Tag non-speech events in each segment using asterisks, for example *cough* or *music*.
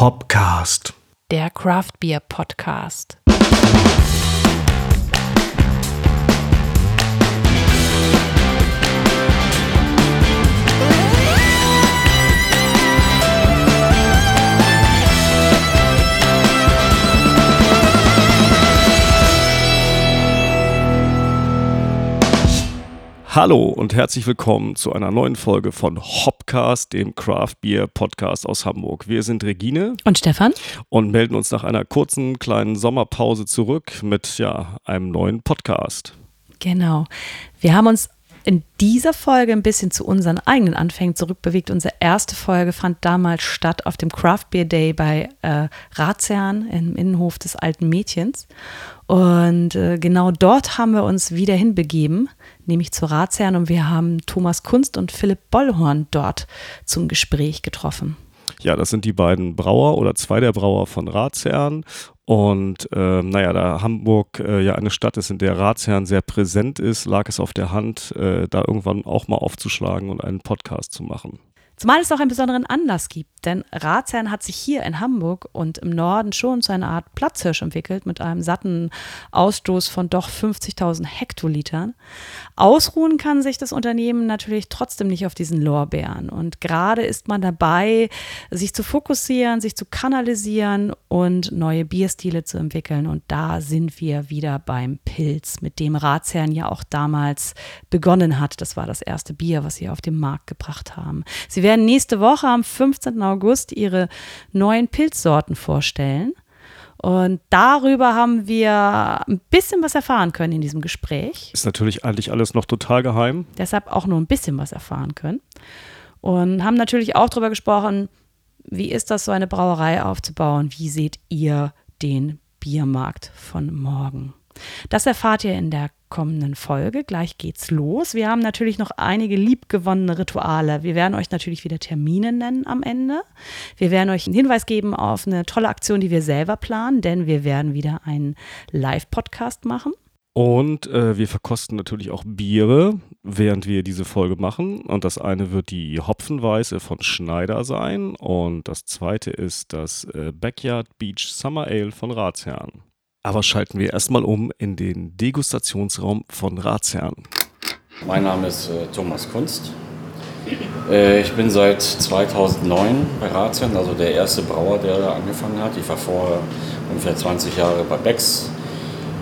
Hopcast. Der Craft Beer Podcast. Hallo und herzlich willkommen zu einer neuen Folge von Hopcast, dem Craft Beer Podcast aus Hamburg. Wir sind Regine Und Stefan? und melden uns nach einer kurzen kleinen Sommerpause zurück mit ja, einem neuen Podcast. Genau. Wir haben uns in dieser Folge ein bisschen zu unseren eigenen Anfängen zurückbewegt. Unsere erste Folge fand damals statt auf dem Craft Beer Day bei äh, Ratsherrn im Innenhof des alten Mädchens. Und äh, genau dort haben wir uns wieder hinbegeben, nämlich zu Ratsherrn. Und wir haben Thomas Kunst und Philipp Bollhorn dort zum Gespräch getroffen. Ja, das sind die beiden Brauer oder zwei der Brauer von Ratsherrn. Und ähm, naja, da Hamburg äh, ja eine Stadt ist, in der Ratsherrn sehr präsent ist, lag es auf der Hand, äh, da irgendwann auch mal aufzuschlagen und einen Podcast zu machen. Zumal es auch einen besonderen Anlass gibt, denn Ratsherrn hat sich hier in Hamburg und im Norden schon zu einer Art Platzhirsch entwickelt mit einem satten Ausstoß von doch 50.000 Hektolitern. Ausruhen kann sich das Unternehmen natürlich trotzdem nicht auf diesen Lorbeeren und gerade ist man dabei, sich zu fokussieren, sich zu kanalisieren und neue Bierstile zu entwickeln und da sind wir wieder beim Pilz, mit dem Ratsherrn ja auch damals begonnen hat. Das war das erste Bier, was sie auf den Markt gebracht haben. Sie werden nächste Woche am 15. August ihre neuen Pilzsorten vorstellen. Und darüber haben wir ein bisschen was erfahren können in diesem Gespräch. Ist natürlich eigentlich alles noch total geheim. Deshalb auch nur ein bisschen was erfahren können. Und haben natürlich auch darüber gesprochen, wie ist das, so eine Brauerei aufzubauen? Wie seht ihr den Biermarkt von morgen? Das erfahrt ihr in der kommenden Folge. Gleich geht's los. Wir haben natürlich noch einige liebgewonnene Rituale. Wir werden euch natürlich wieder Termine nennen am Ende. Wir werden euch einen Hinweis geben auf eine tolle Aktion, die wir selber planen, denn wir werden wieder einen Live-Podcast machen. Und äh, wir verkosten natürlich auch Biere, während wir diese Folge machen. Und das eine wird die Hopfenweiße von Schneider sein. Und das zweite ist das äh, Backyard Beach Summer Ale von Ratsherrn. Aber schalten wir erstmal um in den Degustationsraum von Ratsherrn. Mein Name ist äh, Thomas Kunst. Äh, ich bin seit 2009 bei Ratsherrn, also der erste Brauer, der da angefangen hat. Ich war vorher ungefähr 20 Jahre bei Becks.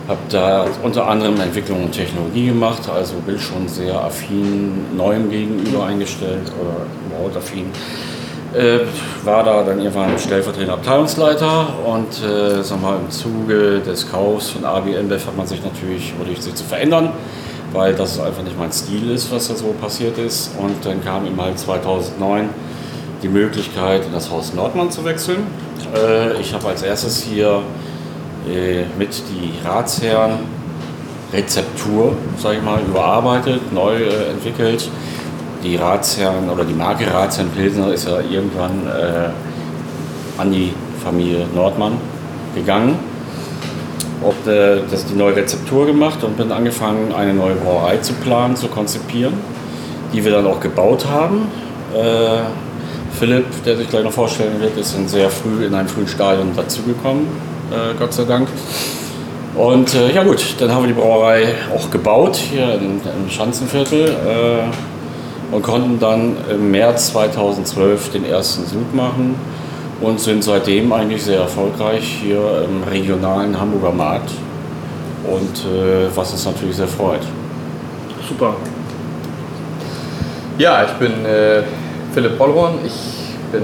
Habe da unter anderem Entwicklung und Technologie gemacht, also bin schon sehr affin Neuem gegenüber eingestellt oder überhaupt affin. Äh, war da dann irgendwann stellvertretender Abteilungsleiter und äh, sag mal, im Zuge des Kaufs von AB InBev hat man sich natürlich überlegt, sich zu verändern, weil das einfach nicht mein Stil ist, was da so passiert ist. Und dann kam eben halt 2009 die Möglichkeit, in das Haus Nordmann zu wechseln. Äh, ich habe als erstes hier äh, mit die Ratsherren Rezeptur, sage ich mal, überarbeitet, neu äh, entwickelt die Ratsherren oder die Marke Ratsherren Pilsner ist ja irgendwann äh, an die Familie Nordmann gegangen. Und äh, das die neue Rezeptur gemacht und bin angefangen, eine neue Brauerei zu planen, zu konzipieren, die wir dann auch gebaut haben. Äh, Philipp, der sich gleich noch vorstellen wird, ist in sehr früh in einem frühen Stadium dazugekommen, äh, Gott sei Dank. Und äh, ja gut, dann haben wir die Brauerei auch gebaut hier im, im Schanzenviertel äh, und konnten dann im März 2012 den ersten Sud machen und sind seitdem eigentlich sehr erfolgreich hier im regionalen Hamburger Markt und äh, was uns natürlich sehr freut. Super. Ja, ich bin äh, Philipp Bollhorn, ich bin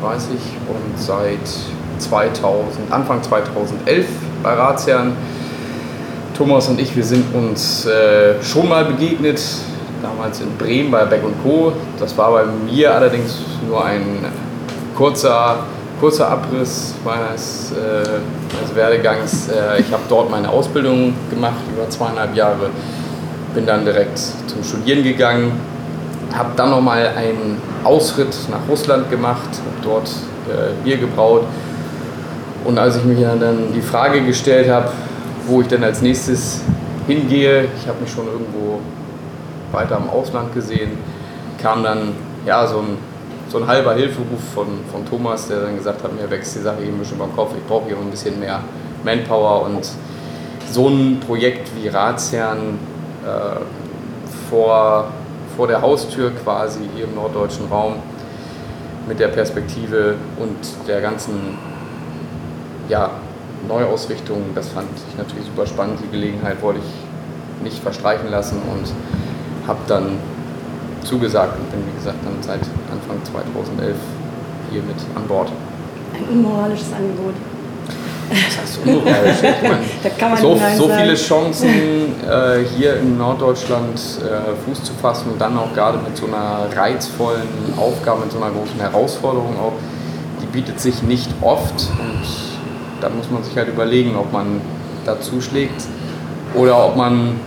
35 und seit 2000, Anfang 2011 bei Ratsherren. Thomas und ich, wir sind uns äh, schon mal begegnet, damals in Bremen bei Beck Co. Das war bei mir allerdings nur ein kurzer, kurzer Abriss meines, äh, meines Werdegangs. Äh, ich habe dort meine Ausbildung gemacht, über zweieinhalb Jahre. Bin dann direkt zum Studieren gegangen, habe dann nochmal einen Ausritt nach Russland gemacht, habe dort äh, Bier gebraut. Und als ich mir dann die Frage gestellt habe, wo ich denn als nächstes hingehe, ich habe mich schon irgendwo weiter im Ausland gesehen, kam dann ja so ein, so ein halber Hilferuf von, von Thomas, der dann gesagt hat, mir wächst die Sache hier ein bisschen beim Kopf, ich brauche hier ein bisschen mehr Manpower und so ein Projekt wie Ratsherrn äh, vor, vor der Haustür quasi hier im norddeutschen Raum mit der Perspektive und der ganzen ja, Neuausrichtung, das fand ich natürlich super spannend. Die Gelegenheit wollte ich nicht verstreichen lassen und habe dann zugesagt und bin, wie gesagt, dann seit Anfang 2011 hier mit an Bord. Ein unmoralisches Angebot. Das heißt unmoralisch. Ich *laughs* meine, Da kann man so, so viele Chancen äh, hier in Norddeutschland äh, Fuß zu fassen und dann auch gerade mit so einer reizvollen Aufgabe, mit so einer großen Herausforderung auch, die bietet sich nicht oft und da muss man sich halt überlegen, ob man da zuschlägt oder ob man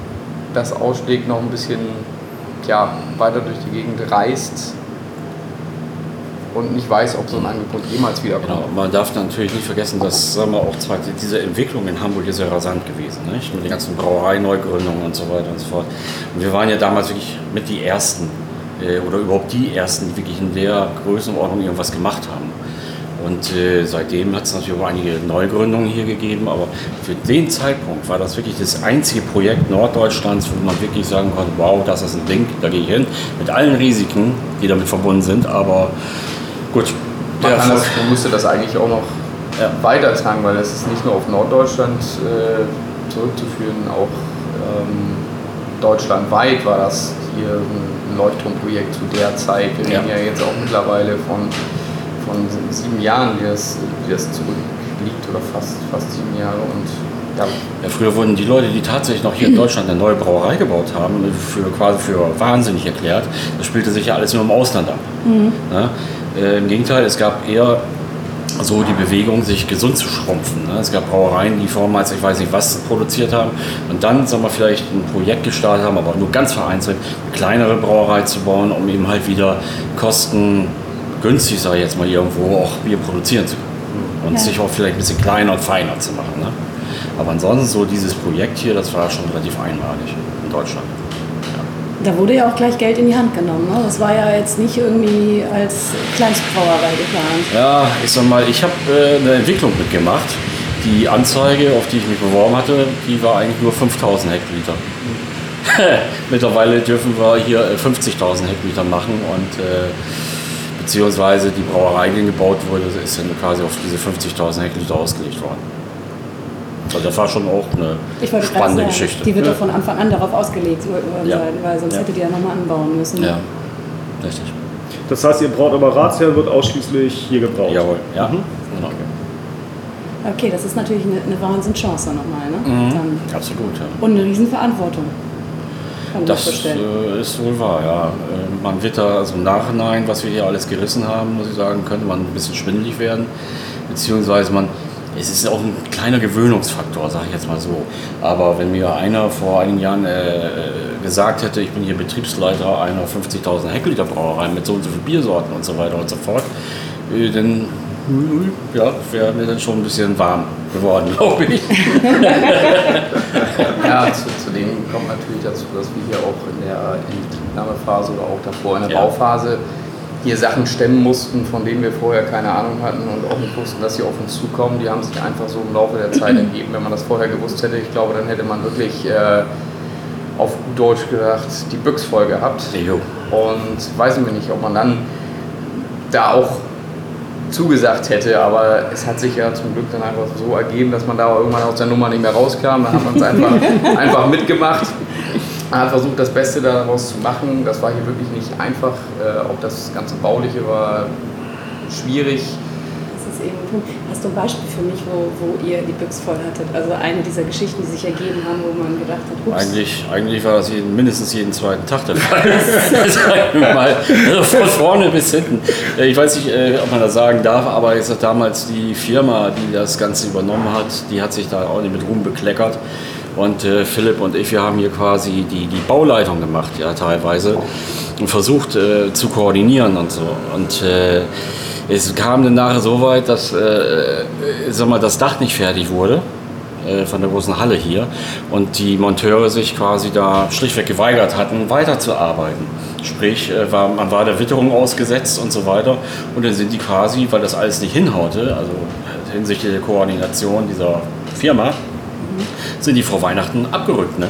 das ausschlägt, noch ein bisschen ja, weiter durch die Gegend reist und nicht weiß, ob so ein Angebot jemals wiederkommt. Genau, man darf natürlich nicht vergessen, dass sagen wir, auch zwar diese Entwicklung in Hamburg ist ja rasant gewesen, nicht? mit den ganzen Brauereineugründungen und so weiter und so fort. Und wir waren ja damals wirklich mit die Ersten äh, oder überhaupt die Ersten, die wirklich in der Größenordnung irgendwas gemacht haben. Und äh, seitdem hat es natürlich auch einige Neugründungen hier gegeben, aber für den Zeitpunkt war das wirklich das einzige Projekt Norddeutschlands, wo man wirklich sagen konnte, wow, das ist ein Ding, da gehe ich hin, mit allen Risiken, die damit verbunden sind, aber gut. Man, kann das, man müsste das eigentlich auch noch Ja. weitertragen, weil es ist nicht nur auf Norddeutschland äh, zurückzuführen, auch ähm, deutschlandweit war das hier ein Leuchtturmprojekt zu der Zeit. Wir Ja. reden ja jetzt auch mittlerweile von, von sieben Jahren, wie das, wie das zurückliegt, oder fast, fast sieben Jahre. Und ja, Ja, früher wurden die Leute, die tatsächlich noch hier in Deutschland eine neue Brauerei gebaut haben, für, quasi für wahnsinnig erklärt. Das spielte sich ja alles nur im Ausland ab. Ne? Äh, Im Gegenteil, es gab eher so die Bewegung, sich gesund zu schrumpfen. Ne? Es gab Brauereien, die vormals, ich weiß nicht was, produziert haben und dann, sagen wir, vielleicht ein Projekt gestartet haben, aber nur ganz vereinzelt, eine kleinere Brauerei zu bauen, um eben halt wieder kostengünstig, sage ich jetzt mal, irgendwo auch Bier produzieren zu können. Und Ja. sich auch vielleicht ein bisschen kleiner und feiner zu machen. Ne? Aber ansonsten so dieses Projekt hier, das war schon relativ einmalig in Deutschland. Da wurde ja auch gleich Geld in die Hand genommen. Ne? Das war ja jetzt nicht irgendwie als Kleinstbrauerei geplant. Ja, ich sag mal, ich habe äh, eine Entwicklung mitgemacht. Die Anzeige, auf die ich mich beworben hatte, die war eigentlich nur 5000 Hektoliter. *laughs* Mittlerweile dürfen wir hier äh, 50.000 Hektoliter machen und äh, beziehungsweise die Brauerei, die gebaut wurde, ist dann quasi auf diese 50.000 Hektoliter ausgelegt worden. Also das war schon auch eine Ich wollte gerade spannende sagen, Geschichte. die wird doch von Anfang an darauf ausgelegt worden Ja. sein, weil sonst Ja. hättet ihr ja nochmal anbauen müssen. Ja, richtig. Das heißt, ihr braut aber Ratsherrn wird ausschließlich hier gebraut. Jawohl, ja. Mhm. Genau. Okay, das ist natürlich eine, eine Wahnsinnschance nochmal. Ne? Mhm. Dann, Absolut, ja. und eine Riesenverantwortung. Kann Das äh, ist wohl wahr, ja. Äh, Man wird da, also im Nachhinein, was wir hier alles gerissen haben, muss ich sagen, könnte man ein bisschen schwindelig werden. Beziehungsweise man, es ist auch ein kleiner Gewöhnungsfaktor, sage ich jetzt mal so. Aber wenn mir einer vor einigen Jahren äh, gesagt hätte, ich bin hier Betriebsleiter einer 50.000 Hektoliter Brauerei mit so und so vielen Biersorten und so weiter und so fort, äh, dann ja, wäre mir dann schon ein bisschen warm geworden, *laughs* glaube ich. Ja, zu, zudem kommt natürlich dazu, dass wir hier auch in der Inbetriebnahmephase oder auch davor in der Ja. Bauphase hier Sachen stemmen mussten, von denen wir vorher keine Ahnung hatten und auch nicht wussten, dass sie auf uns zukommen. Die haben sich einfach so im Laufe der Zeit *clears throat* ergeben. Wenn man das vorher gewusst hätte, ich glaube, dann hätte man wirklich äh, auf gut Deutsch gesagt die Büchs voll gehabt. Jo. Und weiß ich mir nicht, ob man dann da auch zugesagt hätte, aber es hat sich ja zum Glück dann einfach so ergeben, dass man da irgendwann aus der Nummer nicht mehr rauskam. Da hat man es einfach, *laughs* einfach mitgemacht. Man hat versucht, das Beste daraus zu machen. Das war hier wirklich nicht einfach. Äh, auch das ganze Bauliche war schwierig. Das ist eben ein Punkt. Du ein Beispiel für mich, wo, wo ihr die Büchs voll hattet? Also eine dieser Geschichten, die sich ergeben haben, wo man gedacht hat, ups, Eigentlich, eigentlich war das jeden, mindestens jeden zweiten Tag der Fall. *laughs* Von vorne bis hinten. Ich weiß nicht, äh, ob man das sagen darf, aber sag, damals die Firma, die das Ganze übernommen hat, die hat sich da auch nicht mit Ruhm bekleckert. Und äh, Philipp und ich, wir haben hier quasi die, die Bauleitung gemacht, ja, teilweise, und versucht äh, zu koordinieren und so. Und äh, es kam dann nachher so weit, dass äh, äh, sag mal, das Dach nicht fertig wurde. äh, von der großen Halle hier und die Monteure sich quasi da schlichtweg geweigert hatten, weiterzuarbeiten. Sprich, äh, war, man war der Witterung ausgesetzt und so weiter und dann sind die quasi, weil das alles nicht hinhaute, also hinsichtlich der Koordination dieser Firma, sind die vor Weihnachten abgerückt. Ne?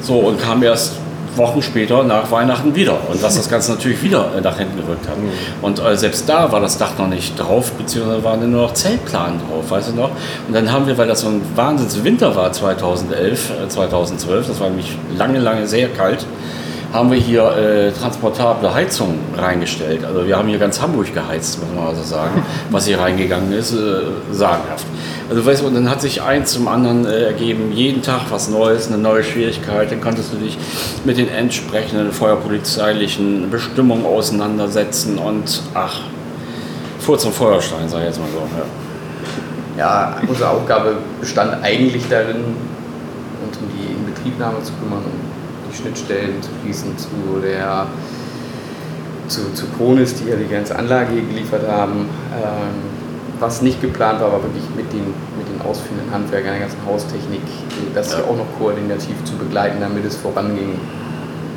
So, und kam erst Wochen später nach Weihnachten wieder. Und was das Ganze natürlich wieder äh, nach hinten gerückt hat. Und äh, selbst da war das Dach noch nicht drauf, beziehungsweise waren nur noch Zeltplanen drauf, weißt du noch? Und dann haben wir, weil das so ein Wahnsinnswinter war 2011, äh, 2012, das war nämlich lange, lange sehr kalt, haben wir hier äh, transportable Heizungen reingestellt. Also wir haben hier ganz Hamburg geheizt, muss man also sagen. *laughs* Was hier reingegangen ist, äh, sagenhaft. Also weißt du, und dann hat sich eins zum anderen äh, ergeben, jeden Tag was Neues, eine neue Schwierigkeit. Dann konntest du dich mit den entsprechenden feuerpolizeilichen Bestimmungen auseinandersetzen und ach, vor zum Feuerstein, sag ich jetzt mal so. Ja. ja, unsere Aufgabe bestand eigentlich darin, uns um die Inbetriebnahme zu kümmern, um die Schnittstellen zu fließen zu der zu, zu Kronis, die ja die ganze Anlage hier geliefert haben. Ähm, was nicht geplant war, war wirklich mit den, mit den ausführenden Handwerkern, der ganzen Haustechnik, das ja. hier auch noch koordinativ zu begleiten, damit es voranging,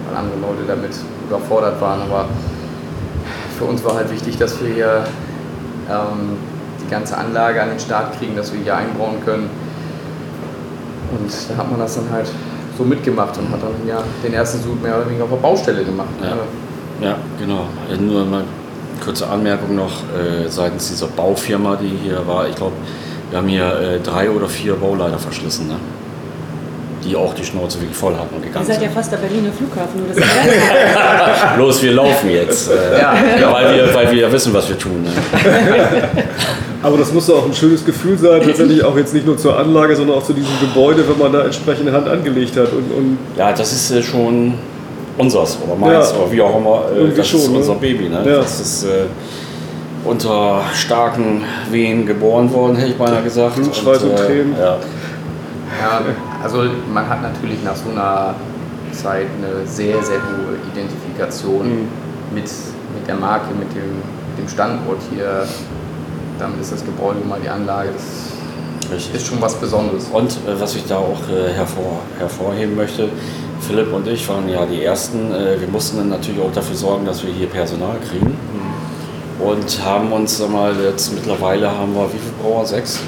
weil andere Leute damit überfordert waren. Aber für uns war halt wichtig, dass wir hier ähm, die ganze Anlage an den Start kriegen, dass wir hier einbauen können. Und da hat man das dann halt so mitgemacht und hat dann ja den ersten Sud mehr oder weniger auf der Baustelle gemacht. Ja, ja genau. Nur mal kurze Anmerkung noch äh, seitens dieser Baufirma, die hier war. Ich glaube, wir haben hier äh, drei oder vier Bauleiter verschlissen. Ne? die auch die Schnauze wirklich voll hatten und gegangen Ihr seid ja fast der Berliner Flughafen, nur das *laughs* Los, wir laufen jetzt. Äh, ja. ja. weil, wir, weil wir ja wissen, was wir tun. Ne? *laughs* Aber das muss auch ein schönes Gefühl sein, tatsächlich auch jetzt nicht nur zur Anlage, sondern auch zu diesem Gebäude, wenn man da entsprechende Hand angelegt hat. Und, und ja, das ist äh, schon unseres oder meins ja. oder wie auch immer. Äh, das schon, ist ne? unser Baby. Ne? Ja. Das ist äh, unter starken Wehen geboren worden, hätte ich beinahe gesagt. Blutschweiß und, und äh, Tränen. Ja. ja, also man hat natürlich nach so einer Zeit eine sehr, sehr hohe Identifikation mhm. mit, mit der Marke, mit dem, dem Standort hier. Dann ist das Gebäude mal die Anlage. Das Richtig. ist schon was Besonderes. Und äh, was ich da auch äh, hervor, hervorheben möchte, Philipp und ich waren ja die Ersten. Äh, wir mussten dann natürlich auch dafür sorgen, dass wir hier Personal kriegen. Mhm. Und haben uns, sag mal, jetzt mittlerweile haben wir wie viele Brauer? Sechs?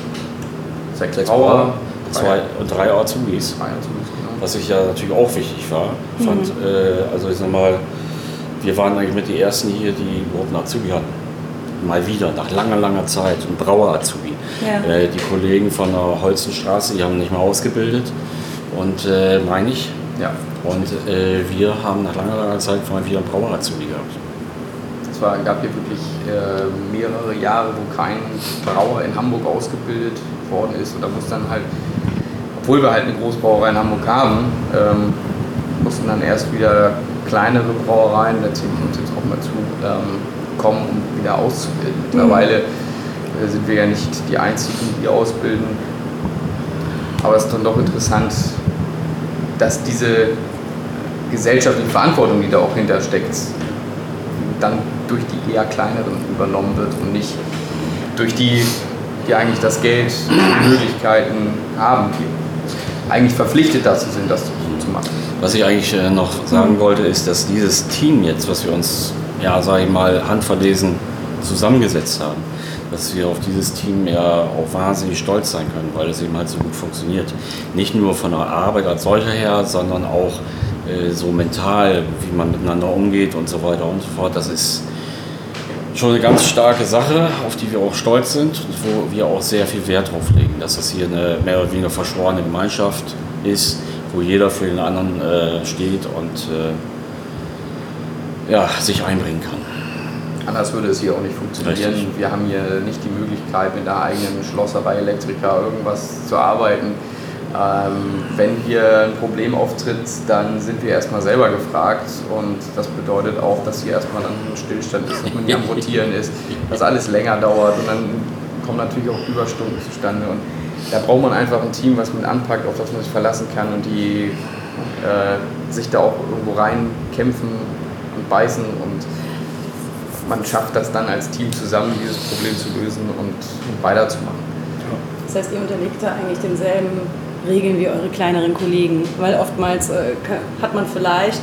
Sechs, Sechs Brauer, zwei und drei Azubis. Drei Azubis, genau. Was ich ja natürlich auch wichtig war. Mhm. Fand, äh, also ich sag mal, wir waren eigentlich mit die Ersten hier, die überhaupt einen Azubi hatten. Mal wieder, nach langer, langer Zeit, ein Brauer-Azubi. Ja. Äh, die Kollegen von der Holzenstraße, die haben nicht mehr ausgebildet. Und äh, meine ich, ja. Und äh, wir haben nach langer, langer Zeit mal wieder einen Brauer-Azubi gehabt. Es war, gab hier wirklich äh, mehrere Jahre, wo kein Brauer in Hamburg ausgebildet worden ist. Und da mussten dann halt, obwohl wir halt eine Großbrauerei in Hamburg haben, ähm, mussten dann erst wieder kleinere Brauereien, da zähle ich uns jetzt auch mal zu, ähm, kommen, um wieder auszubilden. Mittlerweile äh, sind wir ja nicht die Einzigen, die ausbilden. Aber es ist dann doch interessant, dass diese gesellschaftliche Verantwortung, die da auch hintersteckt, dann durch die eher kleineren übernommen wird und nicht durch die, die eigentlich das Geld, die Möglichkeiten haben, die eigentlich verpflichtet dazu sind, das zu machen. Was ich eigentlich äh, noch sagen wollte, ist, dass dieses Team jetzt, was wir uns, ja, sage ich mal, handverlesen zusammengesetzt haben, dass wir auf dieses Team ja auch wahnsinnig stolz sein können, weil es eben halt so gut funktioniert. Nicht nur von der Arbeit als solcher her, sondern auch äh, so mental, wie man miteinander umgeht und so weiter und so fort. Das ist schon eine ganz starke Sache, auf die wir auch stolz sind und wo wir auch sehr viel Wert drauf legen, dass das hier eine mehr oder weniger verschworene Gemeinschaft ist, wo jeder für den anderen äh, steht und äh, ja, sich einbringen kann. Anders würde es hier auch nicht funktionieren. Richtig. Wir haben hier nicht die Möglichkeit, mit einer eigenen Schlosserei, Elektriker irgendwas zu arbeiten. Ähm, wenn hier ein Problem auftritt, dann sind wir erstmal selber gefragt und das bedeutet auch, dass hier erstmal ein Stillstand ist, dass man hier am *laughs* Rotieren ist, dass alles länger dauert und dann kommen natürlich auch Überstunden zustande und da braucht man einfach ein Team, was man anpackt, auf das man sich verlassen kann und die äh, sich da auch irgendwo reinkämpfen und beißen und man schafft das dann als Team zusammen, dieses Problem zu lösen und weiterzumachen. Das heißt, ihr unterliegt da eigentlich denselben Regeln wie eure kleineren Kollegen, weil oftmals äh, hat man vielleicht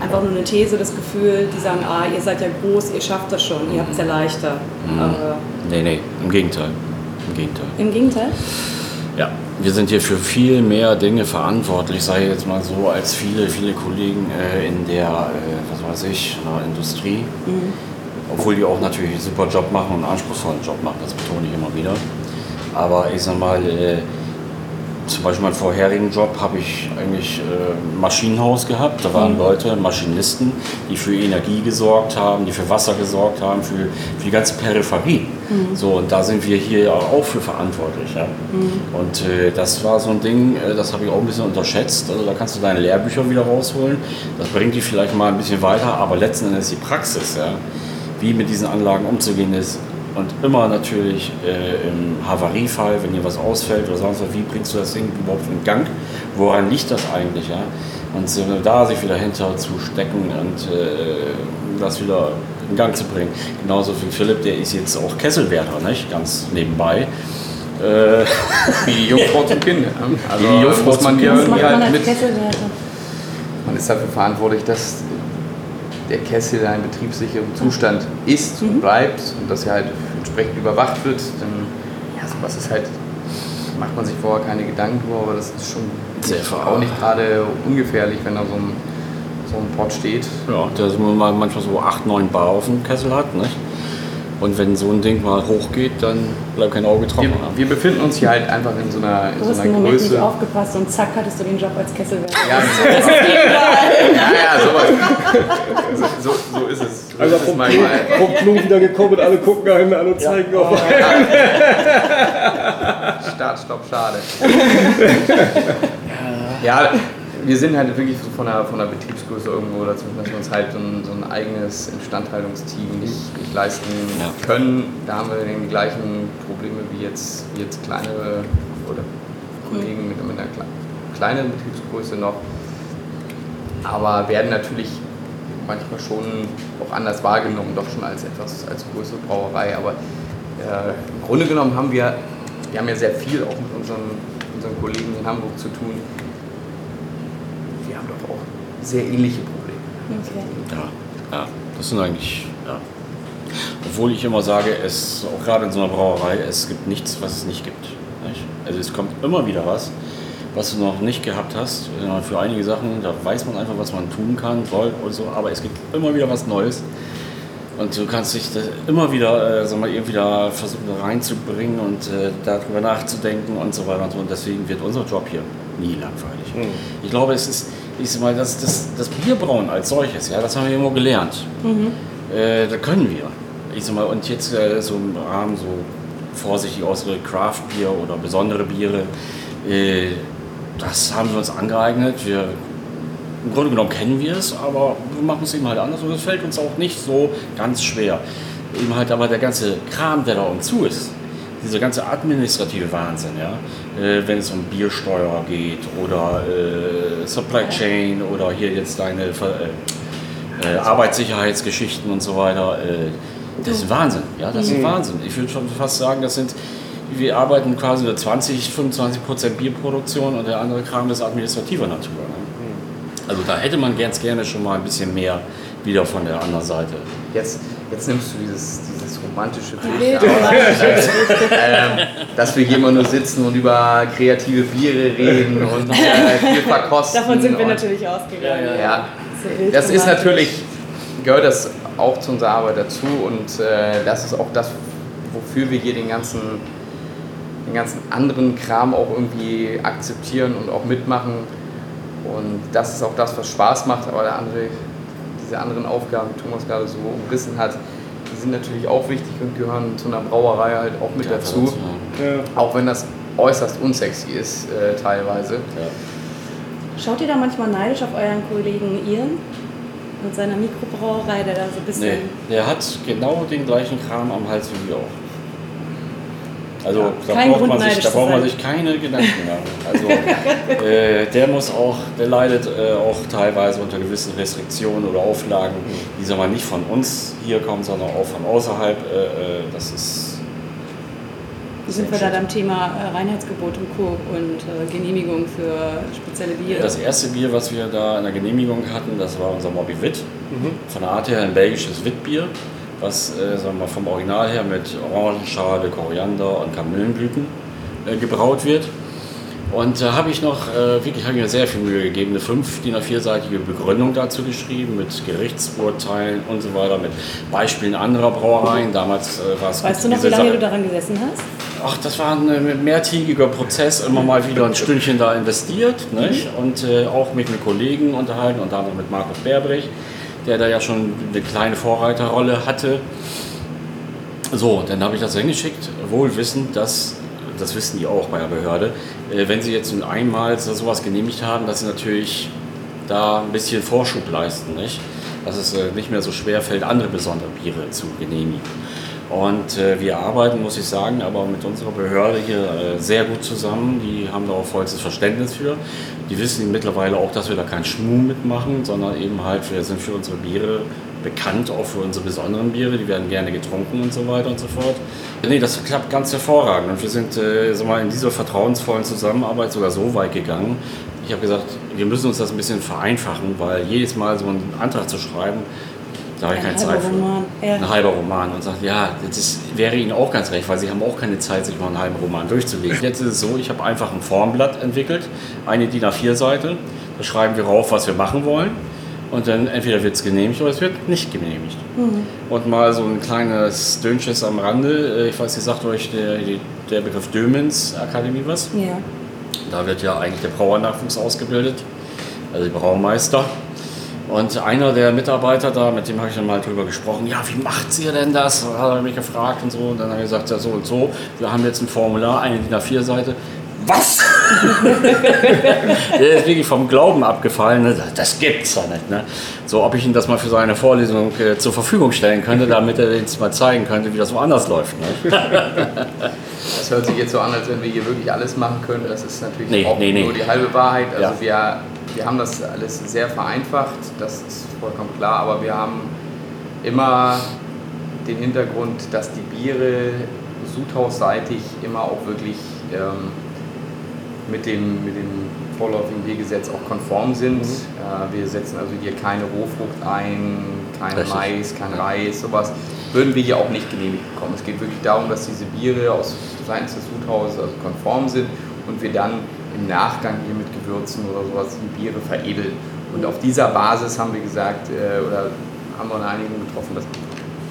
einfach nur eine These, das Gefühl, die sagen, ah, ihr seid ja groß, ihr schafft das schon, ihr habt es ja leichter. Mhm. Aber Nee, nee, im Gegenteil. Im Gegenteil. im Gegenteil? Ja, wir sind hier für viel mehr Dinge verantwortlich, sei jetzt mal so, als viele, viele Kollegen äh, in der, äh, was weiß ich, in der Industrie. Obwohl die auch natürlich einen super Job machen und einen anspruchsvollen Job machen, das betone ich immer wieder. Aber ich sag mal, äh, zum Beispiel meinen vorherigen Job habe ich eigentlich äh, ein Maschinenhaus gehabt. Da waren Leute, Maschinisten, die für Energie gesorgt haben, die für Wasser gesorgt haben, für, für die ganze Peripherie. So, und da sind wir hier ja auch für verantwortlich. Ja? Und äh, das war so ein Ding, äh, das habe ich auch ein bisschen unterschätzt. Also da kannst du deine Lehrbücher wieder rausholen. Das bringt dich vielleicht mal ein bisschen weiter, aber letzten Endes die Praxis, ja? wie mit diesen Anlagen umzugehen ist, und immer natürlich äh, im Havariefall, wenn hier was ausfällt oder sonst was, wie bringst du das Ding überhaupt in Gang? Woran liegt das eigentlich? Ja? Und da sich wieder hinter zu stecken und äh, das wieder in Gang zu bringen. Genauso wie Philipp, der ist jetzt auch Kesselwärter, nicht? ganz nebenbei. Äh, Wie die Jungfrau zum Kind. *laughs* Also die Jungfrau muss man hier irgendwie halt mit. Man ist dafür verantwortlich, dass der Kessel in einem betriebssicheren Zustand ist Mhm. und bleibt und dass er halt entsprechend überwacht wird. Dann, ja, sowas ist halt, macht man sich vorher keine Gedanken drüber, aber das ist schon Sehr auch nicht gerade ungefährlich, wenn da so ein, so ein Pott steht. ja, der so mal manchmal so 8, 9 Bar auf dem Kessel hat. Nicht? Und wenn so ein Ding mal hochgeht, dann bleibt kein Auge Wir, trocken. wir befinden uns hier halt einfach in so einer, in Du so hast einer einen Moment nicht Größe. aufgepasst und zack hattest du den Job als Kesselwärter. Ja, genau. ja, ja, sowas. So, *laughs* so, so ist es. So Also ist es vom, manchmal. vom Klo wieder gekommen und alle gucken einen an und zeigen auf. *laughs* Start, Stopp, schade. *laughs* ja, wir sind halt wirklich so von der, von der Betriebsgröße irgendwo dazu, dass wir uns halt so ein, so ein eigenes Instandhaltungsteam nicht, nicht leisten Ja. können. Da haben wir die gleichen Probleme wie jetzt, wie jetzt kleine oder Kollegen mit, mit einer kle- kleineren Betriebsgröße noch. Aber werden natürlich manchmal schon auch anders wahrgenommen, doch schon als etwas als größere Brauerei. Aber äh, im Grunde genommen haben wir, wir haben ja sehr viel auch mit unseren, unseren Kollegen in Hamburg zu tun. Wir haben doch auch sehr ähnliche Probleme. Okay. Ja, ja, das sind eigentlich, ja. Obwohl ich immer sage, es, auch gerade in so einer Brauerei, es gibt nichts, was es nicht gibt. Nicht? Also es kommt immer wieder was, was du noch nicht gehabt hast. Für einige Sachen, da weiß man einfach, was man tun kann, soll und so, aber es gibt immer wieder was Neues. Und du kannst dich immer wieder, äh, sag mal, irgendwie da versuchen da reinzubringen und äh, darüber nachzudenken und so weiter und so. Und deswegen wird unser Job hier nie langweilig. Ich glaube, es ist, ich sag mal, das, das, das Bierbrauen als solches, ja, das haben wir irgendwo gelernt. Äh, da können wir. Ich sag mal, und jetzt äh, so im Rahmen so vorsichtig ausgedrückt Craft-Bier oder besondere Biere, äh, das haben wir uns angeeignet. Wir, Im Grunde genommen kennen wir es, aber wir machen es eben halt anders und es fällt uns auch nicht so ganz schwer. Eben halt aber der ganze Kram, der da um zu ist, dieser ganze administrative Wahnsinn, ja, äh, wenn es um Biersteuer geht oder äh, Supply Chain oder hier jetzt deine äh, äh, Arbeitssicherheitsgeschichten und so weiter, äh, das ist Wahnsinn, ja, das ist Wahnsinn. Ich würde schon fast sagen, das sind, wir arbeiten quasi nur 20, 25 Prozent Bierproduktion und der andere Kram ist administrativer Natur. Ne? Also da hätte man ganz gerne schon mal ein bisschen mehr wieder von der anderen Seite. Jetzt, jetzt nimmst du dieses, dieses romantische romantische *laughs* ähm, dass wir hier immer nur sitzen und über kreative Biere reden *laughs* und äh, viel verkosten. Davon sind wir natürlich ausgegangen. Ja, das ist natürlich, gehört das auch zu unserer Arbeit dazu und äh, das ist auch das, wofür wir hier den ganzen, den ganzen anderen Kram auch irgendwie akzeptieren und auch mitmachen. Und das ist auch das, was Spaß macht, aber der andere, diese anderen Aufgaben, die Thomas gerade so umrissen hat, sind natürlich auch wichtig und gehören zu einer Brauerei halt auch mit dazu. Ja. Auch wenn das äußerst unsexy ist äh, teilweise. Ja. Schaut ihr da manchmal neidisch auf euren Kollegen Ian? Mit seiner Mikrobrauerei, der da so ein bisschen. Nee, der hat genau den gleichen Kram am Hals wie wir auch. Also da, Kein braucht man, sich, da braucht man sich keine Gedanken machen. Also *laughs* äh, der muss auch, der leidet äh, auch teilweise unter gewissen Restriktionen oder Auflagen, die sagen wir nicht von uns hier kommen, sondern auch von außerhalb. Äh, äh, das ist Sind wir da beim Thema äh, Reinheitsgebot und Co. und äh, Genehmigung für spezielle Biere? Das erste Bier, was wir da in der Genehmigung hatten, das war unser Moby Witt. Mhm. Von der Art her ein belgisches Witbier, was äh, sagen wir, vom Original her mit Orangenschale, Koriander und Kamillenblüten äh, gebraut wird. Und da äh, habe ich noch, äh, wirklich habe ich mir sehr viel Mühe gegeben, eine fünf DIN A4-seitige Begründung dazu geschrieben, mit Gerichtsurteilen und so weiter, mit Beispielen anderer Brauereien. Damals äh, war es. Weißt du noch, wie lange Sache. du daran gesessen hast? Ach, das war ein äh, mehrtägiger Prozess, immer mal wieder ein Stündchen da investiert? Mhm. und äh, auch mit einem Kollegen unterhalten, unter anderem mit Markus Berbrich, der da ja schon eine kleine Vorreiterrolle hatte. So, dann habe ich das hingeschickt, wohl wissend, dass das wissen die auch bei der Behörde, äh, wenn sie jetzt einmal sowas genehmigt haben, dass sie natürlich da ein bisschen Vorschub leisten, nicht? dass es äh, nicht mehr so schwer fällt, andere besondere Biere zu genehmigen. Und äh, wir arbeiten, muss ich sagen, aber mit unserer Behörde hier äh, sehr gut zusammen. Die haben da auch vollstes Verständnis für. Die wissen mittlerweile auch, dass wir da keinen Schmuh mitmachen, sondern eben halt, wir sind für unsere Biere bekannt, auch für unsere besonderen Biere. Die werden gerne getrunken und so weiter und so fort. Nee, das klappt ganz hervorragend. Und wir sind äh, mal, in dieser vertrauensvollen Zusammenarbeit sogar so weit gegangen. Ich habe gesagt, wir müssen uns das ein bisschen vereinfachen, weil jedes Mal so einen Antrag zu schreiben, da habe ich keine Zeit für. Roman. Ja. Ein halber Roman. Und sagt, ja, das wäre Ihnen auch ganz recht, weil Sie haben auch keine Zeit, sich mal einen halben Roman durchzulegen. Jetzt ist es so, ich habe einfach ein Formblatt entwickelt, eine DIN A4-Seite. Da schreiben wir rauf, was wir machen wollen. Und dann entweder wird es genehmigt oder es wird nicht genehmigt. Mhm. Und mal so ein kleines Dönches am Rande. Äh, ich weiß, ihr sagt euch der, der Begriff Dömens Akademie was? Ja. Da wird ja eigentlich der Brauernachwuchs ausgebildet, also die Braumeister. Und einer der Mitarbeiter da, mit dem habe ich dann mal drüber gesprochen, ja, wie macht ihr denn das? Und hat er mich gefragt und so. Und dann hat er gesagt, ja, so und so, wir haben jetzt ein Formular, eine DIN A4-Seite. Was? *laughs* der ist wirklich vom Glauben abgefallen. Ne? Das gibt's ja nicht. Ne? So, ob ich ihm das mal für seine Vorlesung äh, zur Verfügung stellen könnte, *laughs* damit er uns mal zeigen könnte, wie das woanders läuft. Ne? *laughs* das hört sich jetzt so an, als wenn wir hier wirklich alles machen können. Das ist natürlich nee, auch nee, nee. nur die halbe Wahrheit. Also ja. wir wir haben das alles sehr vereinfacht, das ist vollkommen klar, aber wir haben immer den Hintergrund, dass die Biere suthausseitig immer auch wirklich ähm, mit, dem, mit dem vorläufigen Biergesetz auch konform sind. Mhm. Äh, wir setzen also hier keine Rohfrucht ein, kein Richtig. Mais, kein Reis, sowas würden wir hier auch nicht genehmigt bekommen. Es geht wirklich darum, dass diese Biere aus seitens des Suthauses also konform sind und wir dann im Nachgang hier mit Gewürzen oder sowas die Biere veredeln. Und auf dieser Basis haben wir gesagt, äh, oder haben wir eine Einigung getroffen, dass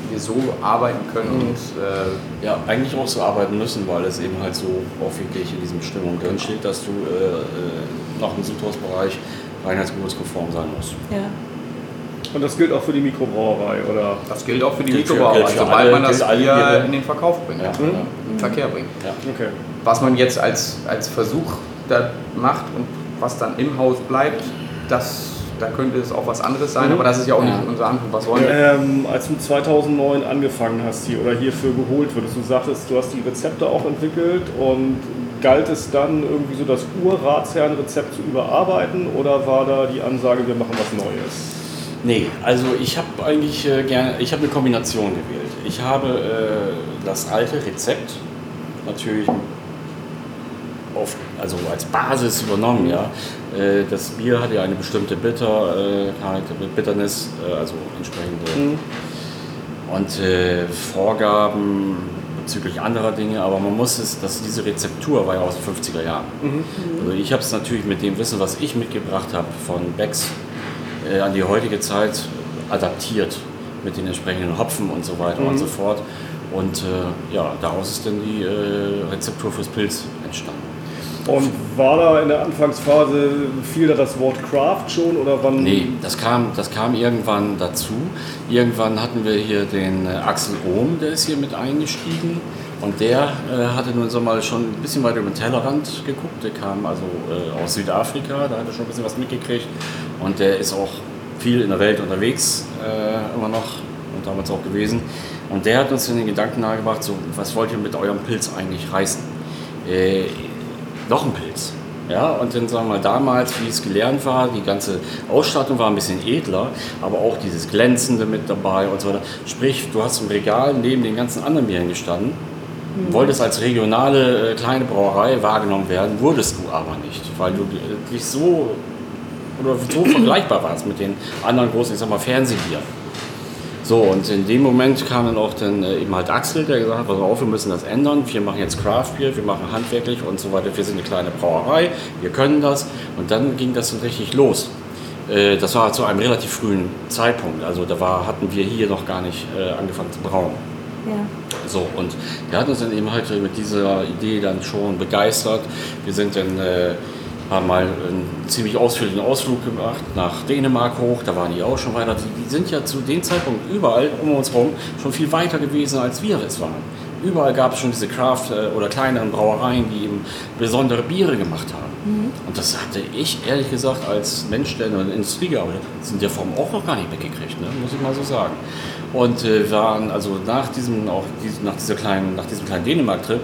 wir so arbeiten können mhm. und äh, ja, eigentlich auch so arbeiten müssen, weil es eben halt so offensichtlich in diesen Bestimmungen drin steht, dass du äh, äh nach dem Südhausbereich reinheitsgeburtskonform sein musst. Ja. Und das gilt auch für die Mikrobrauerei, oder? Das gilt auch für die gilt Mikrobrauerei, für, sobald alle, man das Bier in den Verkauf bringt, ja. Mhm. im Verkehr bringt. Ja. Okay. Was man jetzt als, als Versuch da macht und was dann im Haus bleibt, das, da könnte es auch was anderes sein, mhm. aber das ist ja auch nicht unser Anspruch. Was wollen wir? Ähm, als du 2009 angefangen hast hier oder hierfür geholt wurdest, du sagtest, du hast die Rezepte auch entwickelt und galt es dann irgendwie so das Urratsherrenrezept zu überarbeiten oder war da die Ansage, wir machen was Neues? Nee, also ich habe eigentlich äh, gerne, ich habe eine Kombination gewählt. Ich habe äh, das alte Rezept natürlich auf, also als Basis übernommen. Ja. Äh, das Bier hat ja eine bestimmte Bitter, äh, Bitternis, äh, also entsprechende mhm. und äh, Vorgaben bezüglich anderer Dinge, aber man muss es, dass diese Rezeptur war ja aus den 50er Jahren. Mhm. Also ich habe es natürlich mit dem Wissen, was ich mitgebracht habe von Becks äh, an die heutige Zeit adaptiert mit den entsprechenden Hopfen und so weiter mhm. und so fort. Und äh, ja, daraus ist dann die äh, Rezeptur fürs Pilz entstanden. Und war da in der Anfangsphase, fiel da das Wort Craft schon oder wann? Nee, das kam, das kam irgendwann dazu. Irgendwann hatten wir hier den äh, Axel Ohm, der ist hier mit eingestiegen. Und der äh, hatte nun so mal schon ein bisschen weiter über den Tellerrand geguckt. Der kam also äh, aus Südafrika, da hat er schon ein bisschen was mitgekriegt. Und der ist auch viel in der Welt unterwegs, äh, immer noch und damals auch gewesen. Und der hat uns den Gedanken nahegebracht, so, was wollt ihr mit eurem Pilz eigentlich reißen? Noch ein Pilz. Ja, und dann sagen wir mal, damals, wie es gelernt war, die ganze Ausstattung war ein bisschen edler, aber auch dieses Glänzende mit dabei und so weiter. Sprich, du hast im Regal neben den ganzen anderen Bieren gestanden Du wolltest als regionale äh, kleine Brauerei wahrgenommen werden, wurdest du aber nicht, weil du äh, dich so oder so vergleichbar warst mit den anderen großen, ich sag mal, Fernsehbieren. So, und in dem Moment kam dann auch dann äh, eben halt Axel, der gesagt hat, pass auf, wir müssen das ändern, wir machen jetzt Craft Beer, wir machen handwerklich und so weiter, wir sind eine kleine Brauerei, wir können das. Und dann ging das dann richtig los. Äh, das war zu einem relativ frühen Zeitpunkt, also da war, hatten wir hier noch gar nicht äh, angefangen zu brauen. Ja. So, und wir hatten uns dann eben halt mit dieser Idee dann schon begeistert. Wir sind dann, äh, haben mal einen ziemlich ausführlichen Ausflug gemacht nach Dänemark hoch, da waren die auch schon weiter. Die, sind ja zu dem Zeitpunkt überall um uns herum schon viel weiter gewesen, als wir es waren. Überall gab es schon diese Craft- äh, oder kleineren Brauereien, die eben besondere Biere gemacht haben. Und das hatte ich ehrlich gesagt als Mensch, der in der Industrie gearbeitet hat, in der Form auch noch gar nicht mitgekriegt, ne? muss ich mal so sagen. Und äh, waren also nach diesem, auch dies- nach, dieser kleinen, nach diesem kleinen Dänemark-Trip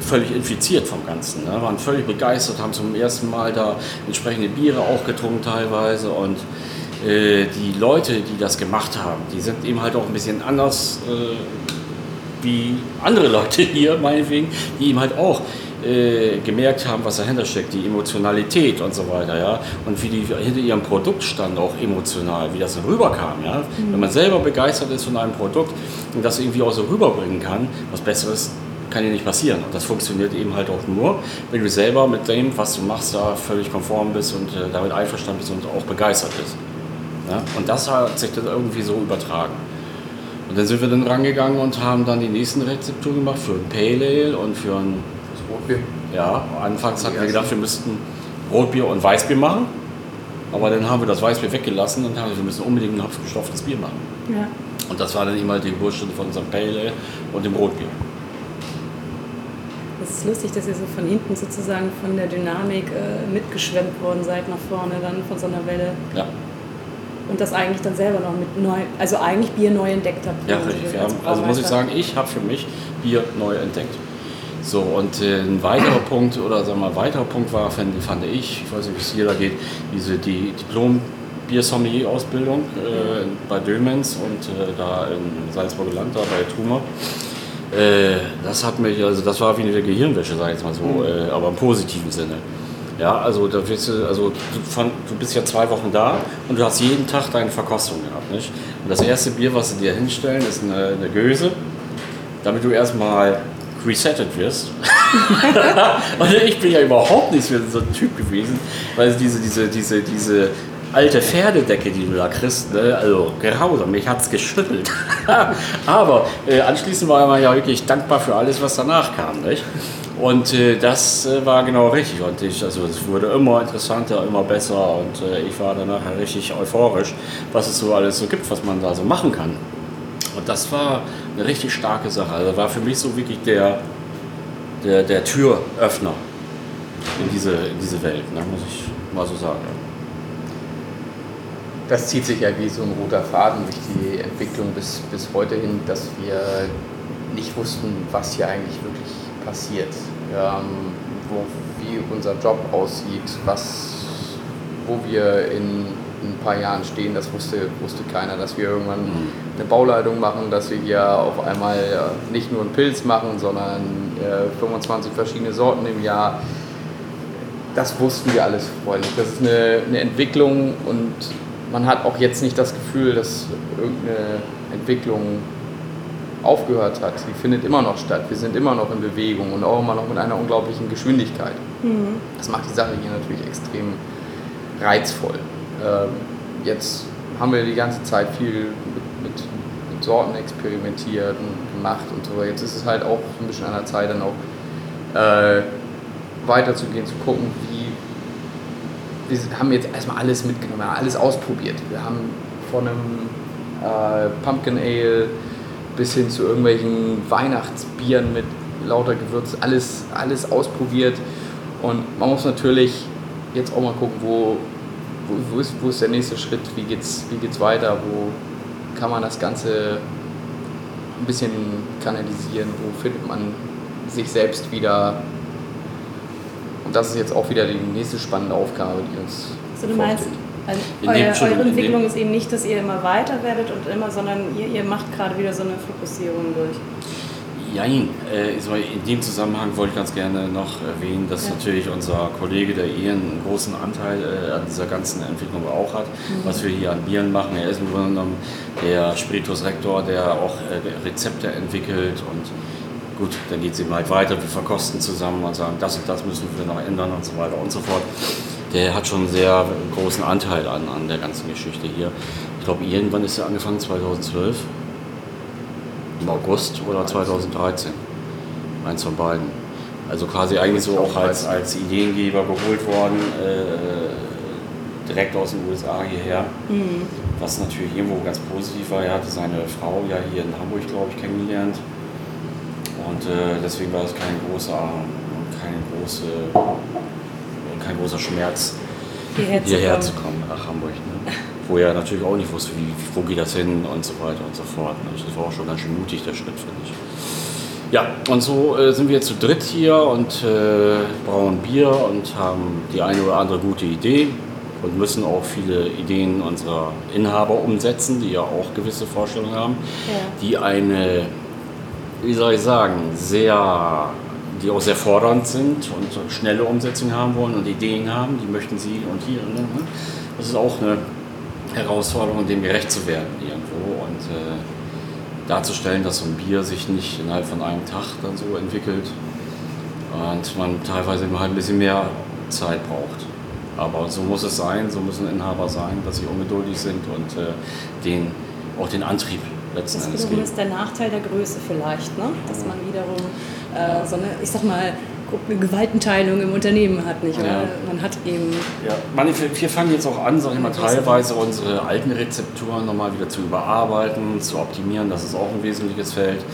völlig infiziert vom Ganzen. Ne? Waren völlig begeistert, haben zum ersten Mal da entsprechende Biere auch getrunken teilweise und äh, die Leute, die das gemacht haben, die sind eben halt auch ein bisschen anders äh, wie andere Leute *laughs* hier, meinetwegen, die eben halt auch äh, gemerkt haben, was dahinter steckt, die Emotionalität und so weiter, ja, und wie die hinter ihrem Produkt standen, auch emotional, wie das rüberkam, ja. Wenn man selber begeistert ist von einem Produkt und das irgendwie auch so rüberbringen kann, was Besseres kann ja nicht passieren. Und das funktioniert eben halt auch nur, wenn du selber mit dem, was du machst, da völlig konform bist und äh, damit einverstanden bist und auch begeistert bist. Ja? Und das hat sich dann irgendwie so übertragen. Und dann sind wir dann rangegangen und haben dann die nächsten Rezepturen gemacht für ein Pale Ale und für ein, Das Rotbier. ja, anfangs hatten wir gedacht, wir müssten Rotbier und Weißbier machen. Aber dann haben wir das Weißbier weggelassen und haben gesagt, wir müssen unbedingt ein hopfgestopftes Bier machen. Ja. Und das war dann immer die Geburtsstunde von unserem Pale Ale und dem Rotbier. Das ist lustig, dass ihr so von hinten sozusagen von der Dynamik äh, mitgeschwemmt worden seid nach vorne, dann von so einer Welle. Ja. Und das eigentlich dann selber noch mit neu, also eigentlich Bier neu entdeckt habt. Ja, richtig. haben, also muss ich sagen, ich habe für mich Bier neu entdeckt. So, und äh, ein weiterer *clears throat* Punkt, oder sagen wir mal, ein weiterer Punkt war, fand, fand ich, ich weiß nicht, wie es jeder geht, diese die Diplom Bier-Sommelier-Ausbildung äh, bei Dömens und äh, da in Salzburger Land, da bei Trumer. Äh, das hat mich, also das war wie eine Gehirnwäsche, sag ich jetzt mal so, äh, aber im positiven Sinne. Ja, also da wirst du, also du, von, du bist ja zwei Wochen da und du hast jeden Tag deine Verkostung gehabt, nicht? Und das erste Bier, was sie dir hinstellen, ist eine, eine Göse, damit du erstmal resettet wirst. *laughs* und ich bin ja überhaupt nicht so ein Typ gewesen, weil diese, diese, diese, diese alte Pferdedecke, die du da kriegst, ne? also grausam, mich hat's geschüttelt. *laughs* Aber äh, anschließend war man ja wirklich dankbar für alles, was danach kam, nicht? Und äh, das äh, war genau richtig. Und ich, also es wurde immer interessanter, immer besser und äh, ich war danach richtig euphorisch, was es so alles so gibt, was man da so machen kann. Und das war eine richtig starke Sache. Also war für mich so wirklich der, der, der Türöffner in diese, in diese Welt, ne, muss ich mal so sagen. Das zieht sich ja wie so ein roter Faden durch die Entwicklung bis, bis heute hin, dass wir nicht wussten, was hier eigentlich wirklich passiert. Ähm, wo, wie unser Job aussieht, was, wo wir in ein paar Jahren stehen, das wusste, wusste keiner, dass wir irgendwann eine Bauleitung machen, dass wir hier auf einmal äh, nicht nur einen Pilz machen, sondern äh, 25 verschiedene Sorten im Jahr. Das wussten wir alles vorher nicht. Das ist eine, eine Entwicklung und man hat auch jetzt nicht das Gefühl, dass irgendeine Entwicklung aufgehört hat. Die findet immer noch statt. Wir sind immer noch in Bewegung und auch immer noch mit einer unglaublichen Geschwindigkeit. Das macht die Sache hier natürlich extrem reizvoll. Ähm, jetzt haben wir die ganze Zeit viel mit, mit, mit Sorten experimentiert und gemacht und so. Jetzt ist es halt auch ein bisschen an der Zeit, dann auch äh, weiterzugehen, zu gucken, wie. Wir haben jetzt erstmal alles mitgenommen, alles ausprobiert. Wir haben von einem äh, Pumpkin Ale bis hin zu irgendwelchen Weihnachtsbieren mit lauter Gewürz, alles, alles ausprobiert. Und man muss natürlich jetzt auch mal gucken, wo, wo, wo, ist, wo ist der nächste Schritt, wie geht's, wie geht's weiter, wo kann man das Ganze ein bisschen kanalisieren, wo findet man sich selbst wieder. Und das ist jetzt auch wieder die nächste spannende Aufgabe, die uns Also du meinst, also dem- eure, Entwicklung ist eben nicht, dass ihr immer weiter werdet und immer, sondern ihr, ihr macht gerade wieder so eine Fokussierung durch. Jein, äh, in dem Zusammenhang wollte ich ganz gerne noch erwähnen, dass ja. natürlich unser Kollege, der Ian, einen großen Anteil äh, an dieser ganzen Entwicklung auch hat, mhm. was wir hier an Bieren machen. Er ist im Grunde genommen der Spiritus-Rektor, der auch äh, Rezepte entwickelt und gut, dann geht es eben halt weiter, wir verkosten zusammen und sagen, das und das müssen wir noch ändern und so weiter und so fort. Der hat schon einen sehr großen Anteil an, an der ganzen Geschichte hier. Ich glaube, irgendwann ist er angefangen, 2012 im August oder 2013. Eins von beiden. Also quasi eigentlich so auch als, als Ideengeber geholt worden, äh, direkt aus den USA hierher. Mhm. Was natürlich irgendwo ganz positiv war. Er hatte seine Frau ja hier in Hamburg, glaube ich, kennengelernt. Und äh, deswegen war es kein großer, kein, große, kein großer Schmerz, hierher, hierher zu kommen nach Hamburg. Ne? wo er natürlich auch nicht wusste, wie, wo geht das hin und so weiter und so fort. Also das war auch schon ganz schön mutig, der Schritt, finde ich. Ja, und so äh, sind wir zu dritt hier und äh, brauen Bier und haben die eine oder andere gute Idee und müssen auch viele Ideen unserer Inhaber umsetzen, die ja auch gewisse Vorstellungen haben, ja. die eine, wie soll ich sagen, sehr, die auch sehr fordernd sind und schnelle Umsetzung haben wollen und Ideen haben, die möchten sie und hier. Ne? Das ist auch eine Herausforderung, dem gerecht zu werden irgendwo und äh, darzustellen, dass so ein Bier sich nicht innerhalb von einem Tag dann so entwickelt und man teilweise immer ein bisschen mehr Zeit braucht. Aber so muss es sein, so müssen Inhaber sein, dass sie ungeduldig sind und äh, den, auch den Antrieb letzten das Endes. Das ist der Nachteil der Größe vielleicht, ne? dass man wiederum äh, so eine, ich sag mal, eine Gewaltenteilung im Unternehmen hat, nicht? Ja. Man hat eben. Ja, man, wir fangen jetzt auch an, sag ich mal, teilweise unsere alten Rezepturen nochmal wieder zu überarbeiten, zu optimieren. Das ist auch ein wesentliches Feld,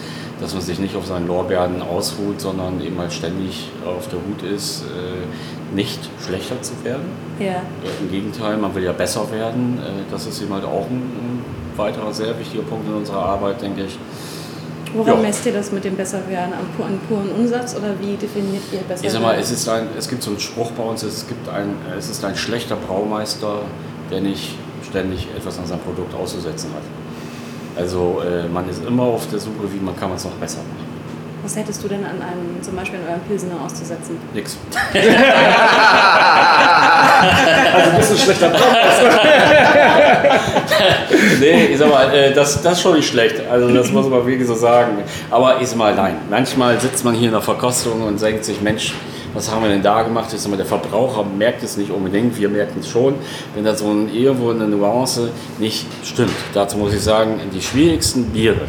dass man sich nicht auf seinen Lorbeeren ausruht, sondern eben halt ständig auf der Hut ist, äh, nicht schlechter zu werden. Ja. Im Gegenteil, man will ja besser werden. Äh, das ist eben halt auch ein weiterer sehr wichtiger Punkt in unserer Arbeit, denke ich. Woran messt ihr das mit dem Besserwerden? An puren Umsatz oder wie definiert ihr Besserwerden? Ich sag mal, es, ist ein, es gibt so einen Spruch bei uns, es, gibt ein, es ist ein schlechter Braumeister, der nicht ständig etwas an seinem Produkt auszusetzen hat. Also äh, man ist immer auf der Suche, wie man kann es noch besser machen. Was hättest du denn an einem, zum Beispiel an eurem Pilsener auszusetzen? Nix. *laughs* also bist du schlechter *laughs* Nee, ich sag mal, äh, das, das ist schon nicht schlecht. Also das muss man wirklich so sagen. Aber sag mal, nein. Manchmal sitzt man hier in der Verkostung und denkt sich, Mensch, was haben wir denn da gemacht? Ich sag mal, der Verbraucher merkt es nicht unbedingt, wir merken es schon, wenn da so ein, irgendwo eine Nuance nicht stimmt. Dazu muss ich sagen, die schwierigsten Biere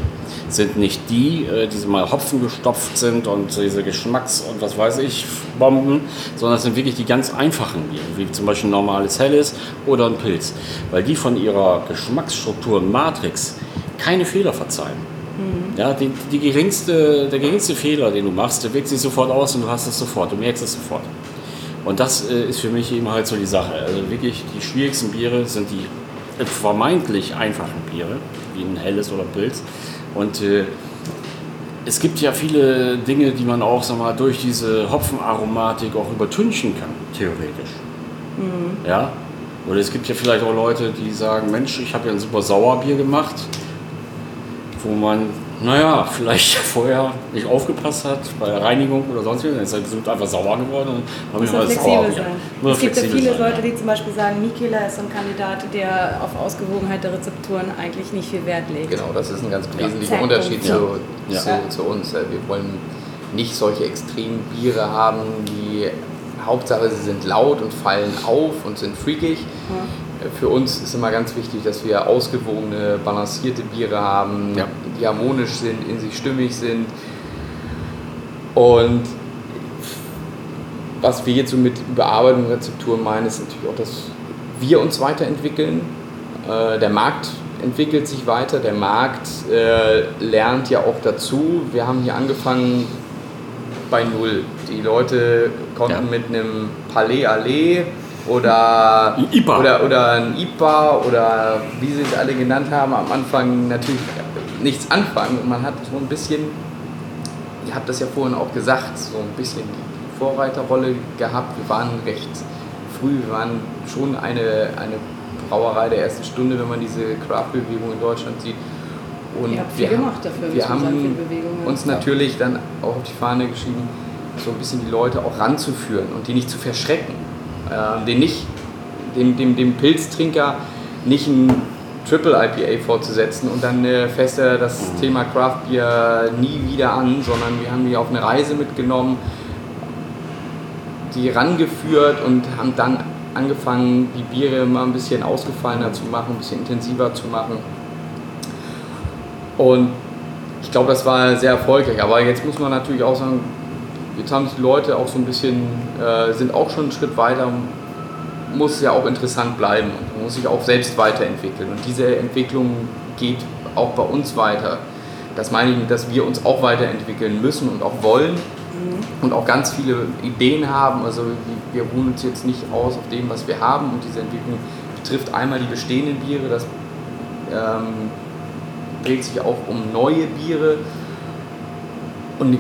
sind nicht die, äh, die mal Hopfen gestopft sind und diese Geschmacks- und was weiß ich, Bomben, sondern es sind wirklich die ganz einfachen Biere, wie zum Beispiel ein normales Helles oder ein Pilz, weil die von ihrer Geschmacksstruktur Matrix keine Fehler verzeihen. Mhm. Ja, die, die geringste, der geringste Fehler, den du machst, der wirkt sich sofort aus und du hast es sofort, du merkst es sofort. Und das äh, ist für mich eben halt so die Sache. Also wirklich, die schwierigsten Biere sind die vermeintlich einfachen Biere, wie ein helles oder Pilz. Und äh, es gibt ja viele Dinge, die man auch sag mal, durch diese Hopfenaromatik auch übertünchen kann, theoretisch. Mhm. Ja? Oder es gibt ja vielleicht auch Leute, die sagen, Mensch, ich habe ja ein super Sauerbier gemacht, wo man naja, vielleicht *laughs* vorher nicht aufgepasst hat bei der Reinigung oder sonst was, dann ist er einfach sauer geworden. Und muss flexibel sein. Muss es gibt ja viele sein. Leute, die zum Beispiel sagen, Mikela ist ein Kandidat, der auf Ausgewogenheit der Rezepturen eigentlich nicht viel Wert legt. Genau, das ist ein ganz wesentlicher ja. Unterschied ja. Zu, ja. Zu, zu, uns. Wir wollen nicht solche extremen Biere haben, die Hauptsache sie sind laut und fallen auf und sind freakig. Für uns ist immer ganz wichtig, dass wir ausgewogene, balancierte Biere haben, ja. die harmonisch sind, in sich stimmig sind. Und was wir jetzt so mit Überarbeitung Rezepturen meinen, ist natürlich auch, dass wir uns weiterentwickeln. Äh, der Markt entwickelt sich weiter, der Markt äh, lernt ja auch dazu. Wir haben hier angefangen bei Null. Die Leute konnten ja. mit einem Palais Allee oder, IPA. oder, oder ein IPA oder wie sie es alle genannt haben, am Anfang natürlich nichts anfangen. Und man hat so ein bisschen, ihr habt das ja vorhin auch gesagt, so ein bisschen die Vorreiterrolle gehabt. Wir waren recht früh, wir waren schon eine, eine Brauerei der ersten Stunde, wenn man diese Craft-Bewegung in Deutschland sieht. Und Ihr habt viel wir, gemacht dafür, wir sagen, haben ja. uns natürlich dann auch auf die Fahne geschrieben, so ein bisschen die Leute auch ranzuführen und die nicht zu verschrecken. Äh, den nicht, dem, dem, dem Pilztrinker nicht ein Triple IPA vorzusetzen und dann äh, fässt er das Thema Craft Beer nie wieder an, sondern wir haben die auf eine Reise mitgenommen, die rangeführt und haben dann angefangen, die Biere mal ein bisschen ausgefallener zu machen, ein bisschen intensiver zu machen. Und ich glaube, das war sehr erfolgreich. Aber jetzt muss man natürlich auch sagen, jetzt haben sich die Leute auch so ein bisschen, äh, sind auch schon einen Schritt weiter, muss ja auch interessant bleiben und muss sich auch selbst weiterentwickeln. Und diese Entwicklung geht auch bei uns weiter. Das meine ich, dass wir uns auch weiterentwickeln müssen und auch wollen und auch ganz viele Ideen haben. Also wir ruhen uns jetzt nicht aus auf dem, was wir haben und diese Entwicklung betrifft einmal die bestehenden Biere, das ähm, dreht sich auch um neue Biere und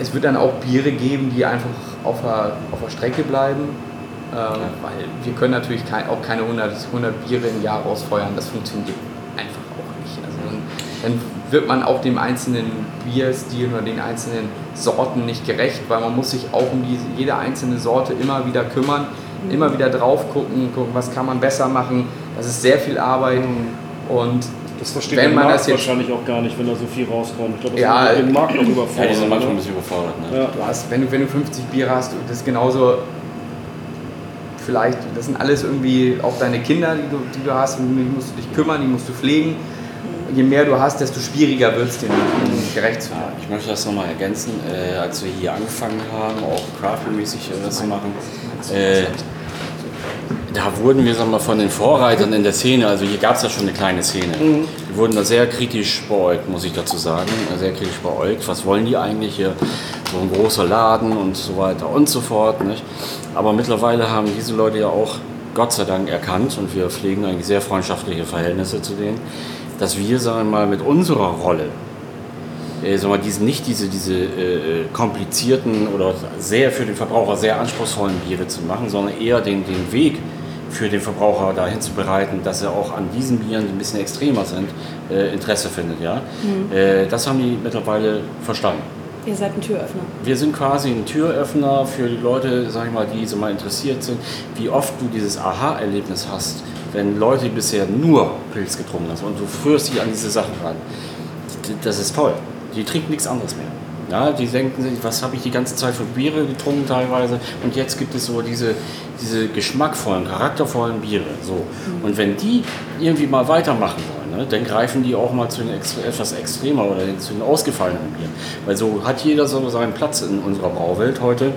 es wird dann auch Biere geben, die einfach auf der, auf der Strecke bleiben, ähm, weil wir können natürlich kein, auch keine 100, 100 Biere im Jahr rausfeuern, das funktioniert einfach auch nicht. Also dann, dann wird man auch dem einzelnen Bierstil oder den einzelnen Sorten nicht gerecht, weil man muss sich auch um diese, jede einzelne Sorte immer wieder kümmern, immer wieder drauf gucken, gucken, was kann man besser machen. Das ist sehr viel Arbeit. Und Das versteht Wenn der man das jetzt- wahrscheinlich auch gar nicht, wenn da so viel rauskommt. Ich glaube, das Ja, den Markt noch Ja, überfordert. die sind manchmal ein bisschen überfordert. Ne? Ja. du hast, wenn du, wenn du 50 Biere hast, das ist genauso, vielleicht, das sind alles irgendwie auch deine Kinder, die du, die du hast, um die musst du dich kümmern, die musst du pflegen. Je mehr du hast, desto schwieriger wird es, denen gerecht zu Ja, werden. ich möchte das nochmal ergänzen. Äh, als wir hier angefangen haben, auch Craft-mäßig äh, das zu machen, äh, da wurden wir sagen wir, mal, von den Vorreitern in der Szene, also hier gab es ja schon eine kleine Szene, wir wurden da sehr kritisch beäugt, muss ich dazu sagen, sehr kritisch beäugt. Was wollen die eigentlich hier? So ein großer Laden und so weiter und so fort. Nicht? Aber mittlerweile haben diese Leute ja auch Gott sei Dank erkannt und wir pflegen eigentlich sehr freundschaftliche Verhältnisse zu denen, dass wir, sagen wir mal, mit unserer Rolle äh, sagen wir, diesen, nicht diese, diese äh, komplizierten oder sehr für den Verbraucher sehr anspruchsvollen Biere zu machen, sondern eher den, den Weg für den Verbraucher dahin zu bereiten, dass er auch an diesen Bieren, die ein bisschen extremer sind, äh, Interesse findet. Ja? Äh, das haben die mittlerweile verstanden. Ihr seid ein Türöffner. Wir sind quasi ein Türöffner für die Leute, sag ich mal, die so mal interessiert sind, wie oft du dieses Aha-Erlebnis hast, wenn Leute bisher nur Pilz getrunken haben und du führst sie an diese Sachen ran. Das ist toll. Die trinken nichts anderes mehr. Ja, die denken sich, was habe ich die ganze Zeit für Biere getrunken teilweise und jetzt gibt es so diese, diese geschmackvollen, charaktervollen Biere. So. Und wenn die irgendwie mal weitermachen wollen, ne, dann greifen die auch mal zu den ex etwas extremer oder zu den ausgefallenen Bieren. Weil so hat jeder so seinen Platz in unserer Brauwelt heute.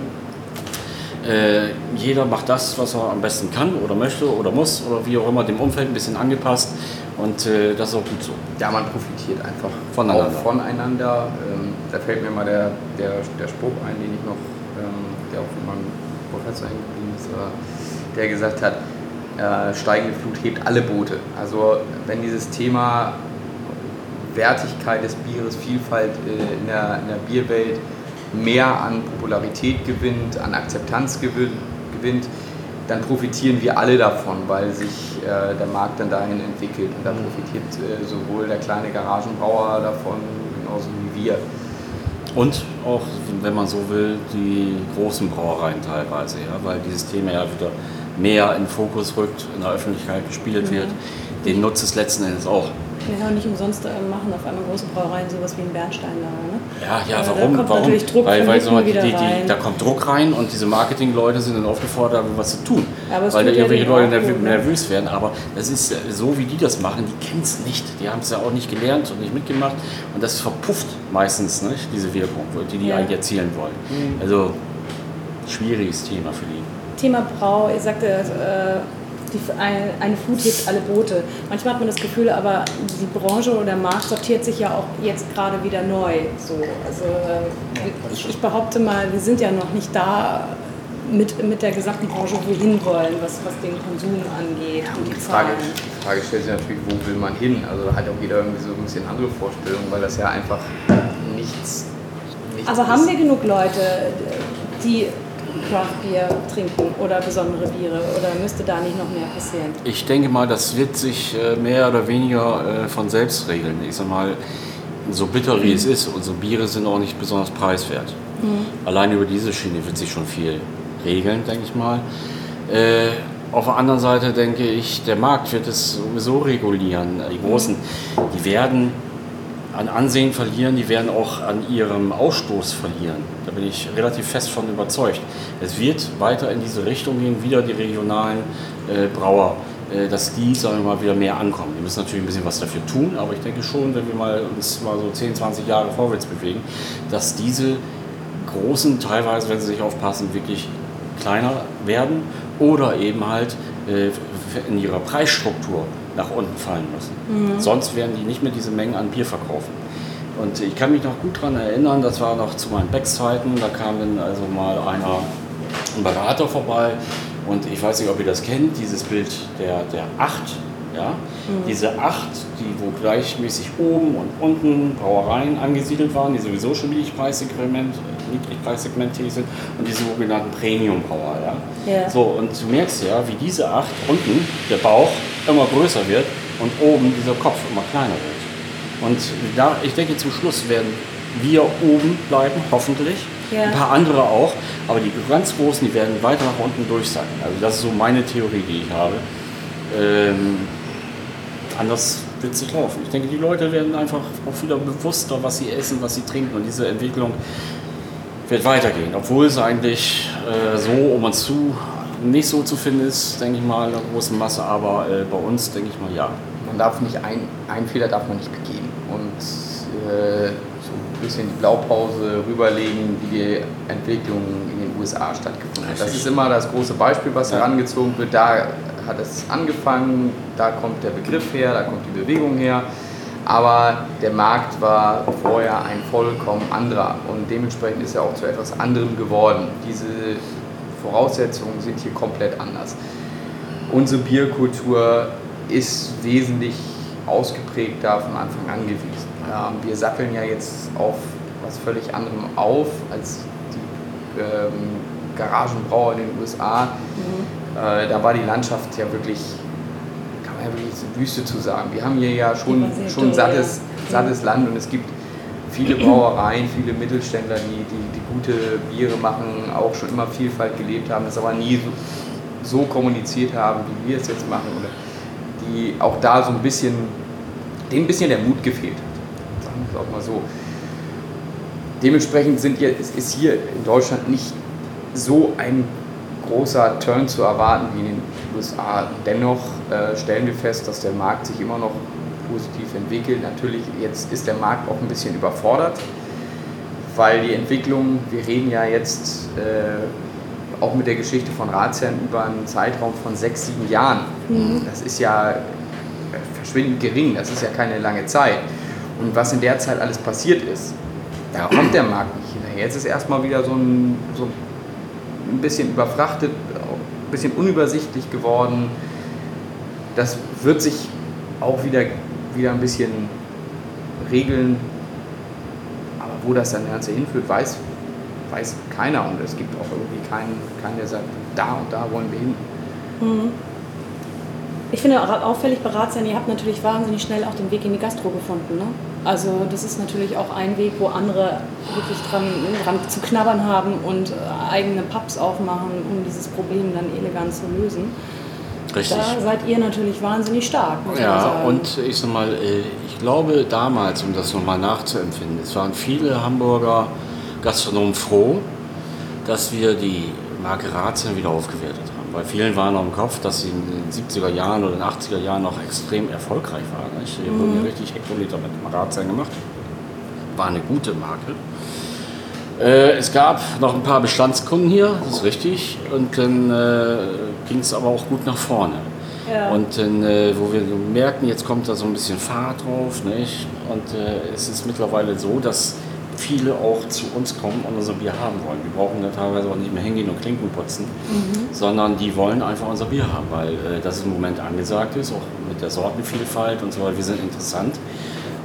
Äh, jeder macht das, was er am besten kann oder möchte oder muss oder wie auch immer, dem Umfeld ein bisschen angepasst und äh, das ist auch gut so. Ja, man profitiert einfach Voneinander. auch voneinander. Ähm, da fällt mir mal der, der, der Spruch ein, den ich noch, ähm, der auch von meinem Professor hängen geblieben ist, äh, der gesagt hat, äh, steigende Flut hebt alle Boote. Also wenn dieses Thema Wertigkeit des Bieres, Vielfalt äh, in, der, in der Bierwelt mehr an Popularität gewinnt, an Akzeptanz gewinnt, dann profitieren wir alle davon, weil sich äh, der Markt dann dahin entwickelt. Und da profitiert äh, sowohl der kleine Garagenbrauer davon, genauso wie wir. Und auch, wenn man so will, die großen Brauereien teilweise, ja, weil dieses Thema ja wieder mehr in den Fokus rückt, in der Öffentlichkeit gespielt wird. Den nutzt es letzten Endes auch. Ja, nicht umsonst äh, machen auf einmal große Brauereien sowas wie ein Bernstein da. Ne? Ja, ja, da warum? kommt warum? natürlich Druck weil weil so, die, die, die, da kommt Druck rein und diese Marketingleute sind dann aufgefordert, was zu tun. Weil da irgendwelche Leute auch nervö gut, ne? nervös werden. Aber das ist so, wie die das machen, die kennen es nicht. Die haben es ja auch nicht gelernt und nicht mitgemacht. Und das verpufft meistens nicht, diese Wirkung, die die Ja. eigentlich erzielen wollen. Mhm. Also, schwieriges Thema für die. Thema Brau, ihr sagte, äh, die, eine, Flut hebt alle Boote. Manchmal hat man das Gefühl, aber die Branche oder der Markt sortiert sich ja auch jetzt gerade wieder neu. So, also, äh, ich, ich behaupte mal, wir sind ja noch nicht da mit, mit der gesamten Branche, wo wir hinwollen, was, was den Konsum angeht und die Die Frage, die Frage stellt sich natürlich, wo will man hin? Also da hat auch jeder irgendwie so ein bisschen andere Vorstellungen, weil das ja einfach nichts, nichts Aber ist. haben wir genug Leute, die Craft Beer trinken oder besondere Biere? Oder müsste da nicht noch mehr passieren? Ich denke mal, das wird sich äh, mehr oder weniger äh, von selbst regeln. Ich sag mal, so bitter wie es ist, unsere Biere sind auch nicht besonders preiswert. Allein über diese Schiene wird sich schon viel regeln, denke ich mal. Äh, auf der anderen Seite denke ich, der Markt wird es sowieso regulieren. Die Großen, die werden an Ansehen verlieren, die werden auch an ihrem Ausstoß verlieren. Da bin ich relativ fest von überzeugt. Es wird weiter in diese Richtung gehen, wieder die regionalen äh, Brauer, äh, dass die, sagen wir mal, wieder mehr ankommen. Die müssen natürlich ein bisschen was dafür tun, aber ich denke schon, wenn wir mal uns mal so 10, 20 Jahre vorwärts bewegen, dass diese großen, teilweise, wenn sie sich aufpassen, wirklich kleiner werden oder eben halt äh, in ihrer Preisstruktur nach unten fallen müssen. Sonst werden die nicht mehr diese Mengen an Bier verkaufen. Und ich kann mich noch gut daran erinnern, das war noch zu meinen Becks-Zeiten, da kam dann also mal einer, ein Berater vorbei und ich weiß nicht, ob ihr das kennt, dieses Bild der, der Acht. Ja? Diese Acht, die wo gleichmäßig oben und unten Brauereien angesiedelt waren, die sowieso schon Niedrigpreissegment, sind und die sogenannten Premium-Brauer. Ja? Ja. So, und du merkst ja, wie diese Acht unten, der Bauch, immer größer wird und oben dieser Kopf immer kleiner wird. Und da, ich denke, zum Schluss werden wir oben bleiben, hoffentlich. Ja. Ein paar andere auch, aber die ganz Großen, die werden weiter nach unten durchsacken. Also das ist so meine Theorie, die ich habe. Ähm, anders wird es nicht laufen. Ich denke, die Leute werden einfach auch wieder bewusster, was sie essen, was sie trinken. Und diese Entwicklung wird weitergehen. Obwohl es eigentlich äh, so um uns zu nicht so zu finden ist, denke ich mal, in der großen Masse. Aber äh, bei uns denke ich mal ja. Man darf nicht, ein, einen Fehler darf man nicht begehen. Und äh, so ein bisschen die Blaupause rüberlegen, wie die Entwicklung in den USA stattgefunden hat. Das ist immer das große Beispiel, was Ja. herangezogen wird. Da hat es angefangen, da kommt der Begriff her, da kommt die Bewegung her. Aber der Markt war vorher ein vollkommen anderer und dementsprechend ist er auch zu etwas anderem geworden. Diese Voraussetzungen sind hier komplett anders. Unsere Bierkultur ist wesentlich ausgeprägter von Anfang an gewesen. Ähm, wir satteln ja jetzt auf was völlig anderem auf als die ähm, Garagenbrauer in den USA. Äh, da war die Landschaft ja wirklich, kann man ja wirklich so Wüste zu sagen. Wir haben hier ja schon, schon sattes, sattes Land und es gibt viele Brauereien, viele Mittelständler, die, die, die gute Biere machen, auch schon immer Vielfalt gelebt haben, das aber nie so, so kommuniziert haben, wie wir es jetzt machen. Oder die auch da so ein bisschen, denen ein bisschen der Mut gefehlt hat. Sagen wir es auch mal so. Dementsprechend sind hier, ist hier in Deutschland nicht so ein großer Turn zu erwarten wie in den USA. Dennoch äh, stellen wir fest, dass der Markt sich immer noch positiv entwickelt. Natürlich, jetzt ist der Markt auch ein bisschen überfordert, weil die Entwicklung, wir reden ja jetzt äh, auch mit der Geschichte von Ratsherrn über einen Zeitraum von sechs, sieben Jahren. Das ist ja verschwindend gering, das ist ja keine lange Zeit. Und was in der Zeit alles passiert ist, da kommt der Markt nicht hinterher. Jetzt ist erstmal wieder so ein, so ein bisschen überfrachtet, bisschen unübersichtlich geworden. Das wird sich auch wieder, wieder ein bisschen regeln. Aber wo das dann Ganze hinführt, weiß, weiß keiner. Und es gibt auch irgendwie keinen, keinen, der sagt, da und da wollen wir hin. Ich finde auffällig bei ihr habt natürlich wahnsinnig schnell auch den Weg in die Gastro gefunden. Ne? Also das ist natürlich auch ein Weg, wo andere wirklich dran, dran zu knabbern haben und äh, eigene Pubs aufmachen, um dieses Problem dann elegant zu lösen. Richtig. Da seid ihr natürlich wahnsinnig stark, Ja, und ich sag mal, äh, ich glaube damals, um das nochmal nachzuempfinden, es waren viele Hamburger Gastronomen froh, dass wir die Marke Ratsherrn wieder aufgewertet haben. Bei vielen war noch im Kopf, dass sie in den 70er Jahren oder den 80er Jahren noch extrem erfolgreich waren. Nicht? Hier wurden ja richtig Hektoliter mit Ratsherrn gemacht. War eine gute Marke. Äh, es gab noch ein paar Bestandskunden hier, das ist richtig. Und dann äh, ging es aber auch gut nach vorne. Ja. Und dann, äh, wo wir merken, jetzt kommt da so ein bisschen Fahrt drauf. Nicht? Und äh, es ist mittlerweile so, dass viele auch zu uns kommen und unser Bier haben wollen. Die brauchen da teilweise auch nicht mehr hingehen und Klinken putzen, sondern die wollen einfach unser Bier haben, weil äh, das im Moment angesagt ist, auch mit der Sortenvielfalt und so weiter. Wir sind interessant.